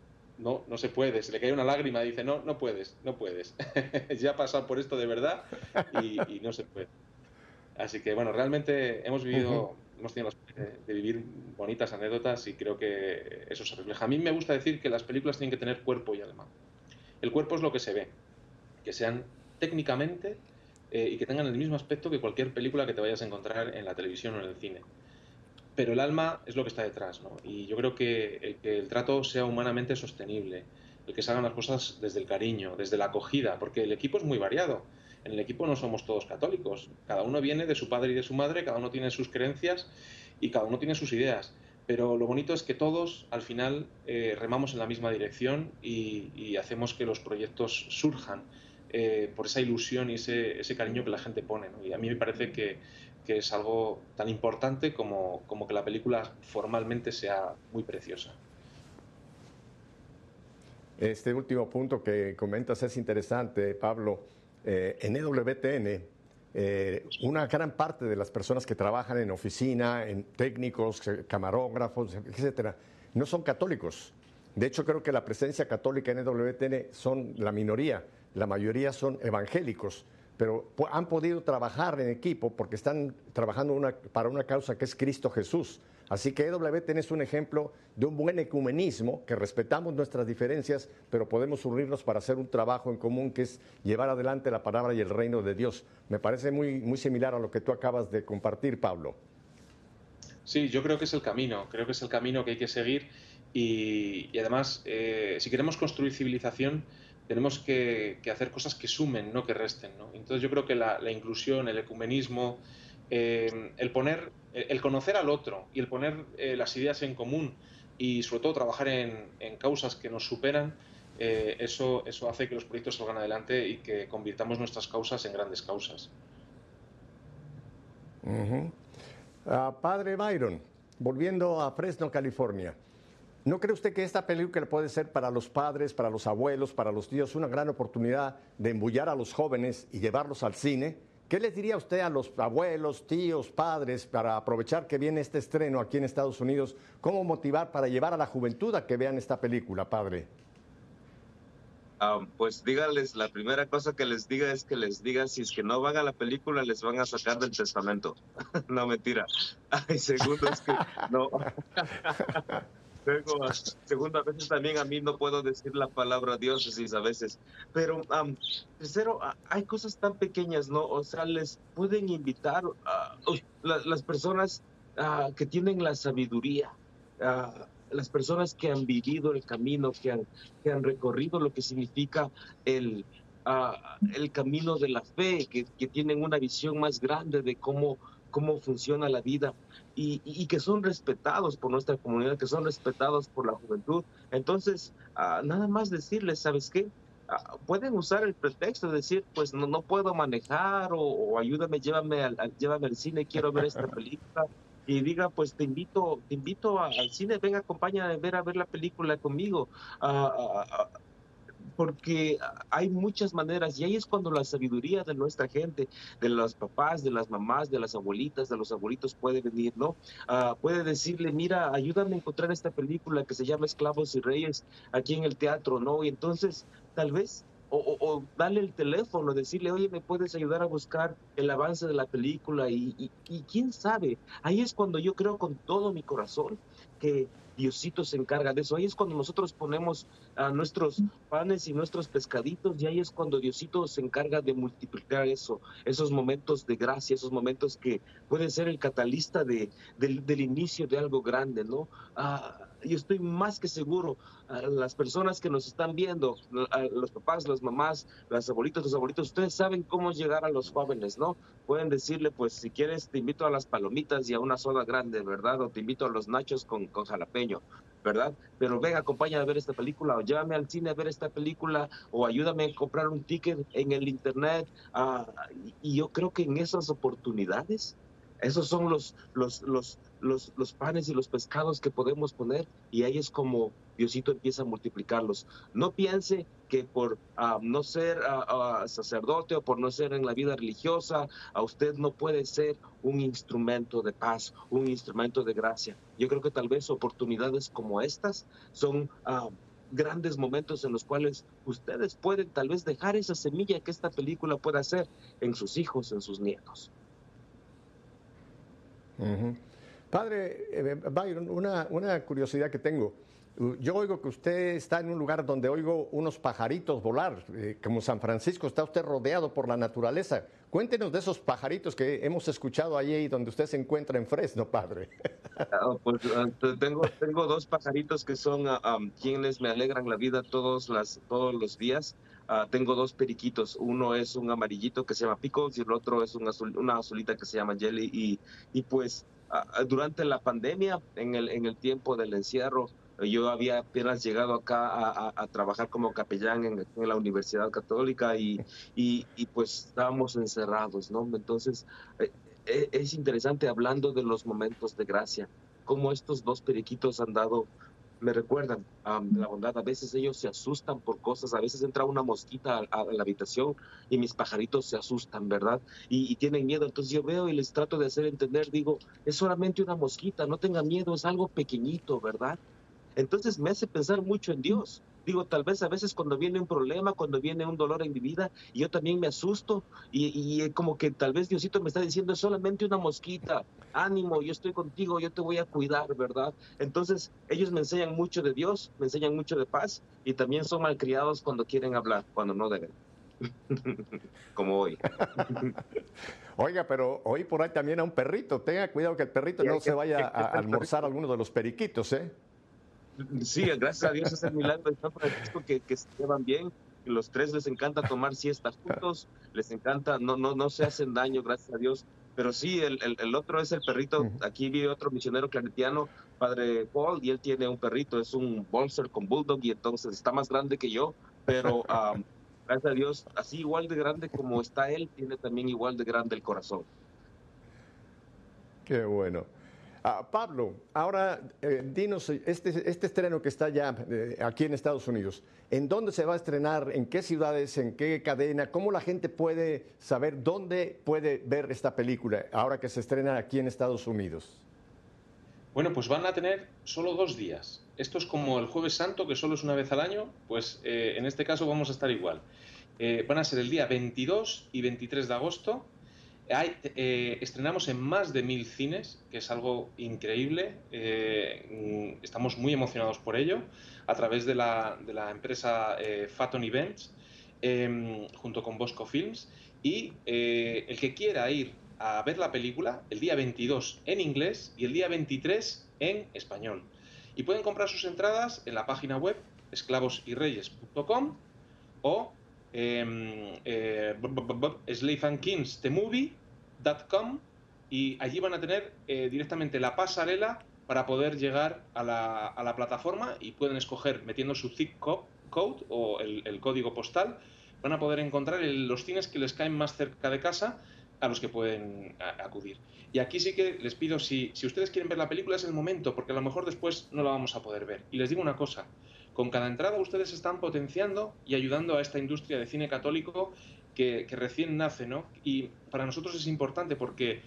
no, no se puede. Se le cae una lágrima y dice, no, no puedes, no puedes. ya ha pasado por esto de verdad y, no se puede. Así que bueno, realmente hemos vivido, hemos tenido la suerte de vivir bonitas anécdotas y creo que eso se refleja. A mí me gusta decir que las películas tienen que tener cuerpo y alma. El cuerpo es lo que se ve, que sean técnicamente eh, y que tengan el mismo aspecto que cualquier película que te vayas a encontrar en la televisión o en el cine. Pero el alma es lo que está detrás, ¿no? Y yo creo que el que el trato sea humanamente sostenible, el que se hagan las cosas desde el cariño, desde la acogida, porque el equipo es muy variado. En el equipo no somos todos católicos, cada uno viene de su padre y de su madre, cada uno tiene sus creencias y cada uno tiene sus ideas. Pero lo bonito es que todos al final eh, remamos en la misma dirección y hacemos que los proyectos surjan eh, por esa ilusión y ese, cariño que la gente pone. Y a mí me parece que, que es algo tan importante como, como, que la película formalmente sea muy preciosa. Este último punto que comentas es interesante, Pablo. Eh, en EWTN, eh, una gran parte de las personas que trabajan en oficina, en técnicos, camarógrafos, etcétera, no son católicos. De hecho, creo que la presencia católica en EWTN son la minoría la mayoría son evangélicos, pero han podido trabajar en equipo porque están trabajando para una causa que es Cristo Jesús. Así que EWTN es un ejemplo de un buen ecumenismo, que respetamos nuestras diferencias, pero podemos unirnos para hacer un trabajo en común que es llevar adelante la palabra y el reino de Dios. Me parece muy, muy similar a lo que tú acabas de compartir, Pablo. Sí, yo creo que es el camino, creo que es el camino que hay que seguir y, además, eh, si queremos construir civilización, tenemos que, hacer cosas que sumen, no que resten. Entonces yo creo que la, inclusión, el ecumenismo, eh, el poner, el conocer al otro y el poner eh, las ideas en común y sobre todo trabajar en, causas que nos superan, eh, eso, eso hace que los proyectos salgan adelante y que convirtamos nuestras causas en grandes causas. Ah, padre Byron, volviendo a Fresno, California. ¿No cree usted que esta película puede ser para los padres, para los abuelos, para los tíos, una gran oportunidad de embullar a los jóvenes y llevarlos al cine? ¿Qué les diría usted a los abuelos, tíos, padres para aprovechar que viene este estreno aquí en Estados Unidos? ¿Cómo motivar para llevar a la juventud a que vean esta película, padre? Ah, pues díganles, la primera cosa que les diga es que les diga si es que no van a la película, les van a sacar del testamento. no, mentira. Ay, segundo es que no. Luego, segundo, también a mí no puedo decir la palabra diócesis a veces. Pero tercero, hay cosas tan pequeñas, ¿no? O sea, les pueden invitar a las personas que tienen la sabiduría las personas que han vivido el camino, que han, recorrido lo que significa el, el camino de la fe, que, que, tienen una visión más grande de cómo, cómo funciona la vida y, y, que son respetados por nuestra comunidad, que son respetados por la juventud. Entonces, ah, nada más decirles, ¿sabes qué? Ah, pueden usar el pretexto de decir, pues no, no puedo manejar o, ayúdame, llévame al, llévame al cine, quiero ver esta película y diga, pues te invito, te invito al cine, venga, acompáñame a ver a ver la película conmigo. Ah, porque hay muchas maneras y ahí es cuando la sabiduría de nuestra gente, de los papás, de las mamás, de las abuelitas, de los abuelitos puede venir, ¿no? puede decirle, mira, ayúdame a encontrar esta película que se llama Esclavos y Reyes aquí en el teatro, ¿no? Y entonces tal vez o, darle el teléfono, decirle, oye, ¿me puedes ayudar a buscar el avance de la película? Y, y, quién sabe, ahí es cuando yo creo con todo mi corazón que Diosito se encarga de eso. Ahí es cuando nosotros ponemos a nuestros panes y nuestros pescaditos y ahí es cuando Diosito se encarga de multiplicar eso, esos momentos de gracia, esos momentos que pueden ser el catalista de, del, del inicio de algo grande, ¿no? Ah, yo estoy más que seguro, las personas que nos están viendo, los papás, las mamás, las abuelitas, los abuelitos, ustedes saben cómo llegar a los jóvenes, ¿no? Pueden decirle, pues si quieres te invito a las palomitas y a una soda grande, ¿verdad? O te invito a los nachos con, jalapeño, ¿verdad? Pero ven, acompáñame a ver esta película, o llévame al cine a ver esta película, o ayúdame a comprar un ticket en el internet. Ah, y yo creo que en esas oportunidades, esos son los, los, los, los, los, panes y los pescados que podemos poner y ahí es como Diosito empieza a multiplicarlos. No piense que por ah, no ser uh, sacerdote o por no ser en la vida religiosa, a usted no puede ser un instrumento de paz, un instrumento de gracia. Yo creo que tal vez oportunidades como estas son grandes momentos en los cuales ustedes pueden tal vez dejar esa semilla que esta película pueda hacer en sus hijos, en sus nietos. Padre eh, Byron, una, una, curiosidad que tengo. Yo oigo que usted está en un lugar donde oigo unos pajaritos volar, eh, como San Francisco, está usted rodeado por la naturaleza. Cuéntenos de esos pajaritos que hemos escuchado allí donde usted se encuentra en Fresno, padre. Ah, pues, ah, tengo, tengo dos pajaritos que son ah, quienes me alegran la vida todos, las, todos los días. tengo dos periquitos. Uno es un amarillito que se llama Pickles y el otro es un azul, una azulita que se llama Jelly. Y, y pues durante la pandemia, en el, en el tiempo del encierro, yo había apenas llegado acá a, trabajar como capellán en, la Universidad Católica y, y, pues estábamos encerrados, ¿no? Entonces, eh, eh, es interesante hablando de los momentos de gracia, cómo estos dos periquitos han dado me recuerdan a la bondad. A veces ellos se asustan por cosas, a veces entra una mosquita a, la habitación y mis pajaritos se asustan, ¿verdad? Y, y, tienen miedo. Entonces yo veo y les trato de hacer entender, digo, es solamente una mosquita, no tenga miedo, es algo pequeñito, ¿verdad? Entonces me hace pensar mucho en Dios. Digo, tal vez a veces cuando viene un problema, cuando viene un dolor en mi vida, yo también me asusto y, y, como que tal vez Diosito me está diciendo, es solamente una mosquita, ánimo, yo estoy contigo, yo te voy a cuidar, ¿verdad? Entonces ellos me enseñan mucho de Dios, me enseñan mucho de paz y también son malcriados cuando quieren hablar, cuando no deben. como hoy. Oiga, pero hoy por ahí también a un perrito. Tenga cuidado que el perrito no se vaya a almorzar alguno de los periquitos, ¿eh? Sí, gracias a Dios es el milagro de San Francisco que, que se llevan bien. Los tres les encanta tomar siestas juntos, les encanta, no, no, no se hacen daño, gracias a Dios. Pero sí, el, el, otro es el perrito. Aquí vive otro misionero claretiano, padre Paul, y él tiene un perrito, es un bolser con bulldog, y entonces está más grande que yo, pero gracias a Dios, así igual de grande como está él, tiene también igual de grande el corazón. Qué bueno. Ah, Pablo, ahora eh, dinos, este, este, estreno que está ya eh, aquí en Estados Unidos, ¿en dónde se va a estrenar? ¿En qué ciudades? ¿En qué cadena? ¿Cómo la gente puede saber dónde puede ver esta película ahora que se estrena aquí en Estados Unidos? Bueno, pues van a tener solo dos días. Esto es como el jueves santo, que solo es una vez al año, pues eh, en este caso vamos a estar igual. Eh, van a ser el día 22 y 23 de agosto. Eh, estrenamos en más de mil cines, que es algo increíble. Mm, estamos muy emocionados por ello, a través de la, empresa Faton Events, em, junto con Bosco Films. Y el que quiera ir a ver la película el día 22 en inglés y el día 23 en español. Y pueden comprar sus entradas en la página web esclavosyreyes.com o eh, eh, y allí van a tener eh, directamente la pasarela para poder llegar a la, a la, plataforma y pueden escoger metiendo su zip code o el, el, código postal, van a poder encontrar los cines que les caen más cerca de casa a los que pueden acudir. Y aquí sí que les pido, si, si ustedes quieren ver la película es el momento, porque a lo mejor después no la vamos a poder ver. Y les digo una cosa, con cada entrada ustedes están potenciando y ayudando a esta industria de cine católico que, recién nace, ¿no? Y para nosotros es importante porque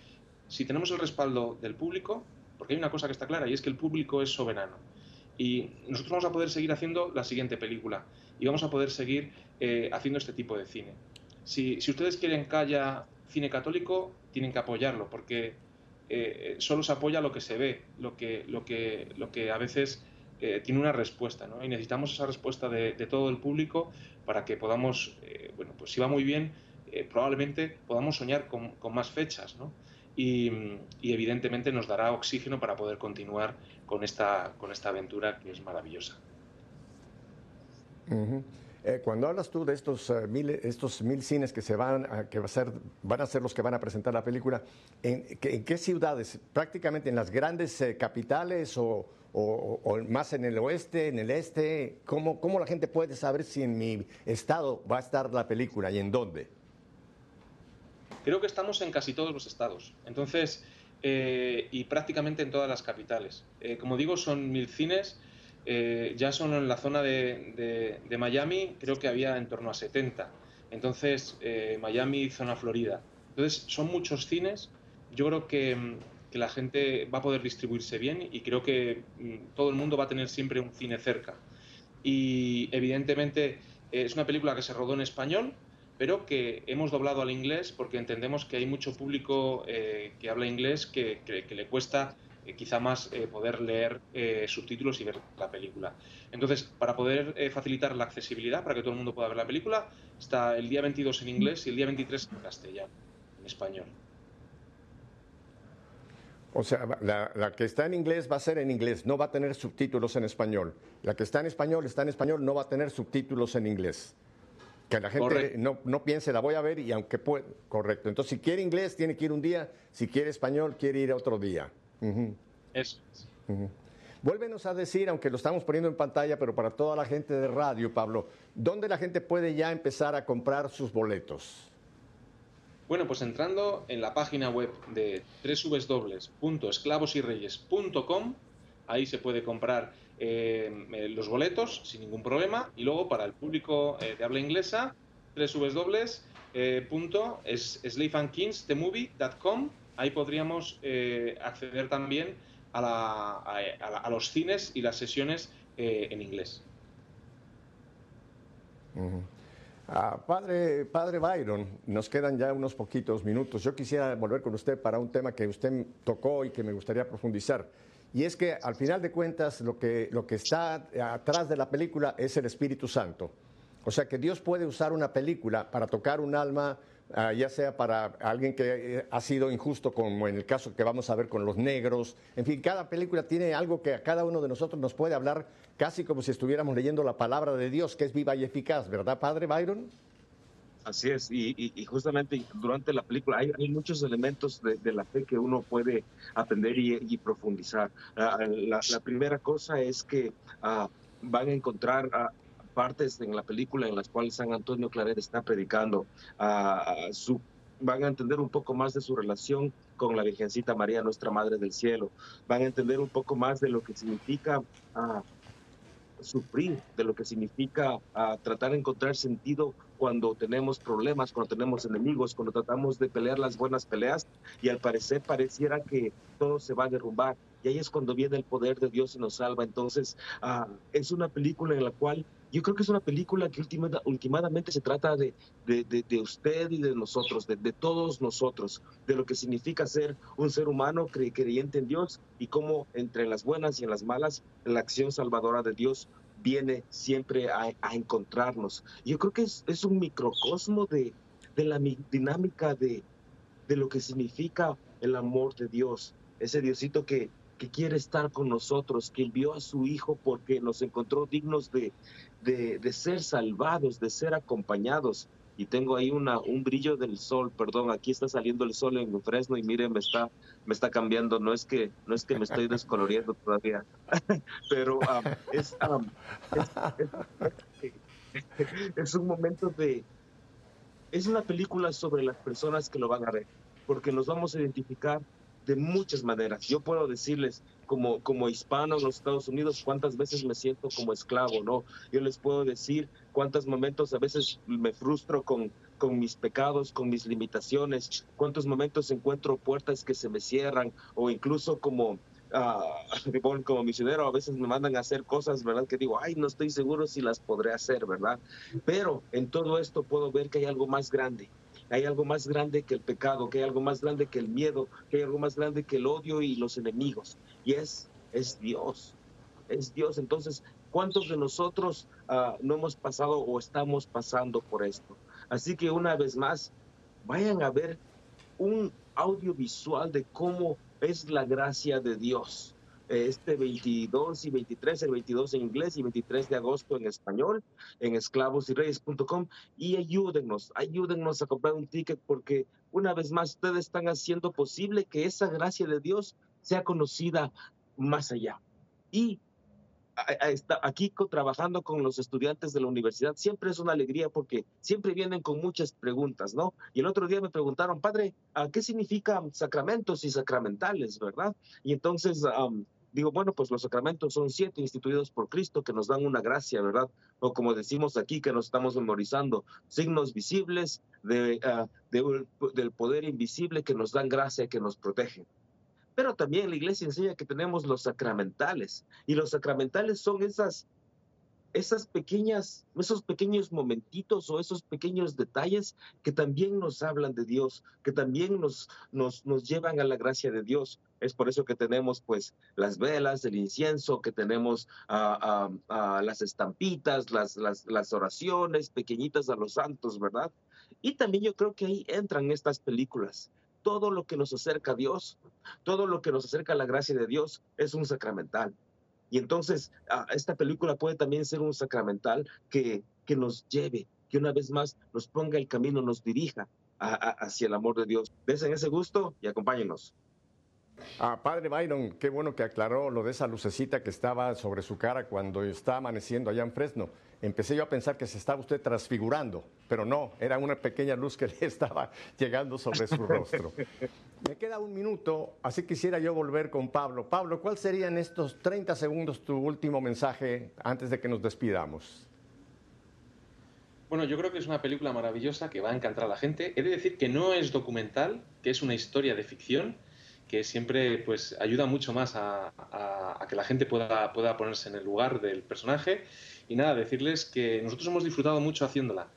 si tenemos el respaldo del público, porque hay una cosa que está clara y es que el público es soberano. Y nosotros vamos a poder seguir haciendo la siguiente película y vamos a poder seguir eh, haciendo este tipo de cine. Si, si ustedes quieren que haya cine católico tienen que apoyarlo, porque eh, solo se apoya lo que se ve, lo que, lo que, lo que a veces eh, tiene una respuesta, ¿no? Y necesitamos esa respuesta de, todo el público para que podamos, eh, bueno, pues si va muy bien, probablemente podamos soñar con, más fechas, ¿no? Y, evidentemente nos dará oxígeno para poder continuar con esta, con esta aventura que es maravillosa. Eh, cuando hablas tú de estos, eh, mil, estos mil cines que, se van, a, que va a ser, van a ser los que van a presentar la película, ¿en, qué ciudades? ¿Prácticamente en las grandes eh, capitales o, más en el oeste, en el este? ¿Cómo, ¿Cómo la gente puede saber si en mi estado va a estar la película y en dónde? Creo que estamos en casi todos los estados. Entonces, y prácticamente en todas las capitales. como digo, son mil cines eh, ya solo en la zona de, Miami creo que había en torno a 70. Entonces, eh, Miami, zona Florida. Entonces, son muchos cines. Yo creo que, la gente va a poder distribuirse bien y creo que mm, todo el mundo va a tener siempre un cine cerca. Y evidentemente es una película que se rodó en español, pero que hemos doblado al inglés porque entendemos que hay mucho público eh, que habla inglés que, que le cuesta eh, quizá más eh, poder leer eh, subtítulos y ver la película. Entonces, para poder facilitar la accesibilidad, para que todo el mundo pueda ver la película, está el día 22 en inglés y el día 23 en castellano, en español. O sea, la, que está en inglés va a ser en inglés, no va a tener subtítulos en español. La que está en español está en español, no va a tener subtítulos en inglés. Que la gente no, no, piense, la voy a ver y aunque pueda. Correcto. Entonces, si quiere inglés, tiene que ir un día. Si quiere español, quiere ir otro día. Eso Vuélvenos a decir, aunque lo estamos poniendo en pantalla, pero para toda la gente de radio, Pablo, ¿dónde la gente puede ya empezar a comprar sus boletos? Bueno, pues entrando en la página web de www.esclavosyreyes.com, ahí se puede comprar eh, eh, los boletos sin ningún problema. Y luego para el público eh, de habla inglesa, www.slaveandkingsthemovie.com ahí podríamos acceder también a, los cines y las sesiones en inglés. Ah, padre, padre Byron, nos quedan ya unos poquitos minutos. Yo quisiera volver con usted para un tema que usted tocó y que me gustaría profundizar. Y es que al final de cuentas lo que, lo que está atrás de la película es el Espíritu Santo. O sea que Dios puede usar una película para tocar un alma, ya sea para alguien que eh, ha sido injusto, como en el caso que vamos a ver con los negros. En fin, cada película tiene algo que a cada uno de nosotros nos puede hablar casi como si estuviéramos leyendo la palabra de Dios, que es viva y eficaz, ¿verdad, Padre Byron? Así es, y, justamente durante la película hay, muchos elementos de, la fe que uno puede aprender y, profundizar. Ah, la, primera cosa es que ah, van a encontrar partes en la película en las cuales San Antonio Claret está predicando, a su, van a entender un poco más de su relación con la Virgencita María, nuestra Madre del Cielo, van a entender un poco más de lo que significa sufrir, de lo que significa tratar de encontrar sentido cuando tenemos problemas, cuando tenemos enemigos, cuando tratamos de pelear las buenas peleas. Y al parecer pareciera que todo se va a derrumbar. Y ahí es cuando viene el poder de Dios y nos salva. Entonces, ah, es una película en la cual yo creo que es una película que últimamente se trata de, de, usted y de nosotros, de, todos nosotros, de lo que significa ser un ser humano creyente en Dios y cómo entre las buenas y en las malas la acción salvadora de Dios viene siempre a, encontrarnos. Yo creo que es, es un microcosmo de, de la dinámica de, de lo que significa el amor de Dios, ese Diosito que, que quiere estar con nosotros, que envió a su Hijo porque nos encontró dignos de, de, ser salvados, de ser acompañados. Y tengo ahí una, un brillo del sol, perdón, aquí está saliendo el sol en Fresno y miren, me está, me está cambiando, no es que, no es que me estoy descoloriendo todavía, pero um, es, um, es, es un momento de, es una película sobre las personas que lo van a ver, porque nos vamos a identificar de muchas maneras. Yo puedo decirles, como, como hispano en los Estados Unidos, cuántas veces me siento como esclavo, ¿no? Yo les puedo decir cuántos momentos a veces me frustro con, con mis pecados, con mis limitaciones, cuántos momentos encuentro puertas que se me cierran, o incluso como uh, como misionero, a veces me mandan a hacer cosas, ¿verdad? Que digo, ay, no estoy seguro si las podré hacer, ¿verdad? Pero en todo esto puedo ver que hay algo más grande, hay algo más grande que el pecado, que hay algo más grande que el miedo, que hay algo más grande que el odio y los enemigos. Y es, es Dios, es Dios. Entonces, ¿cuántos de nosotros ah, no hemos pasado o estamos pasando por esto? Así que una vez más, vayan a ver un audiovisual de cómo es la gracia de Dios. Este 22 y 23, el 22 en inglés y 23 de agosto en español, en esclavosyreyes.com y ayúdennos, ayúdennos a comprar un ticket porque una vez más ustedes están haciendo posible que esa gracia de Dios sea conocida más allá. Y aquí trabajando con los estudiantes de la universidad siempre es una alegría porque siempre vienen con muchas preguntas, ¿no? Y el otro día me preguntaron, padre, ¿qué significan sacramentos y sacramentales, verdad? Y entonces digo, bueno, pues los sacramentos son siete instituidos por Cristo que nos dan una gracia, ¿verdad? O como decimos aquí, que nos estamos memorizando, signos visibles de, ah, del poder invisible que nos dan gracia, que nos protegen. Pero también la iglesia enseña que tenemos los sacramentales y los sacramentales son esas esas pequeñas, esos pequeños momentitos o esos pequeños detalles que también nos hablan de Dios, que también nos, nos, nos llevan a la gracia de Dios. Es por eso que tenemos pues las velas, el incienso, que tenemos las estampitas, las, las, las oraciones pequeñitas a los santos, ¿verdad? Y también yo creo que ahí entran estas películas todo lo que nos acerca a Dios, todo lo que nos acerca a la gracia de Dios es un sacramental. Y entonces ah, esta película puede también ser un sacramental que, que nos lleve, que una vez más nos ponga el camino, nos dirija hacia el amor de Dios. Besen ese gusto y acompáñenos. Ah, padre Byron, qué bueno que aclaró lo de esa lucecita que estaba sobre su cara cuando está amaneciendo allá en Fresno. Empecé yo a pensar que se estaba usted transfigurando, pero no, era una pequeña luz que le estaba llegando sobre su rostro. Me queda un minuto, así quisiera yo volver con Pablo. Pablo, ¿cuál sería en estos 30 segundos tu último mensaje antes de que nos despidamos? Bueno, yo creo que es una película maravillosa que va a encantar a la gente. He de decir que no es documental, que es una historia de ficción que siempre pues ayuda mucho más a, que la gente pueda, pueda ponerse en el lugar del personaje. Y nada, decirles que nosotros hemos disfrutado mucho haciéndola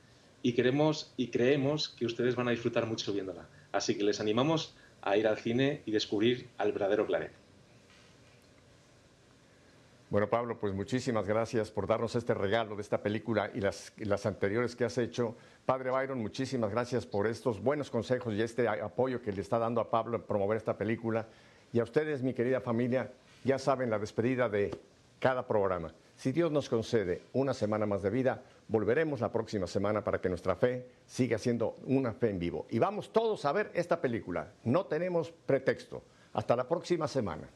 y queremos y creemos que ustedes van a disfrutar mucho viéndola. Así que les animamos a ir al cine y descubrir al verdadero Claret. Bueno, Pablo, pues muchísimas gracias por darnos este regalo de esta película y las, las, anteriores que has hecho. Padre Byron, muchísimas gracias por estos buenos consejos y este apoyo que le está dando a Pablo en promover esta película. Y a ustedes, mi querida familia, ya saben la despedida de cada programa. Si Dios nos concede una semana más de vida, volveremos la próxima semana para que nuestra fe siga siendo una fe en vivo. Y vamos todos a ver esta película. No tenemos pretexto. Hasta la próxima semana.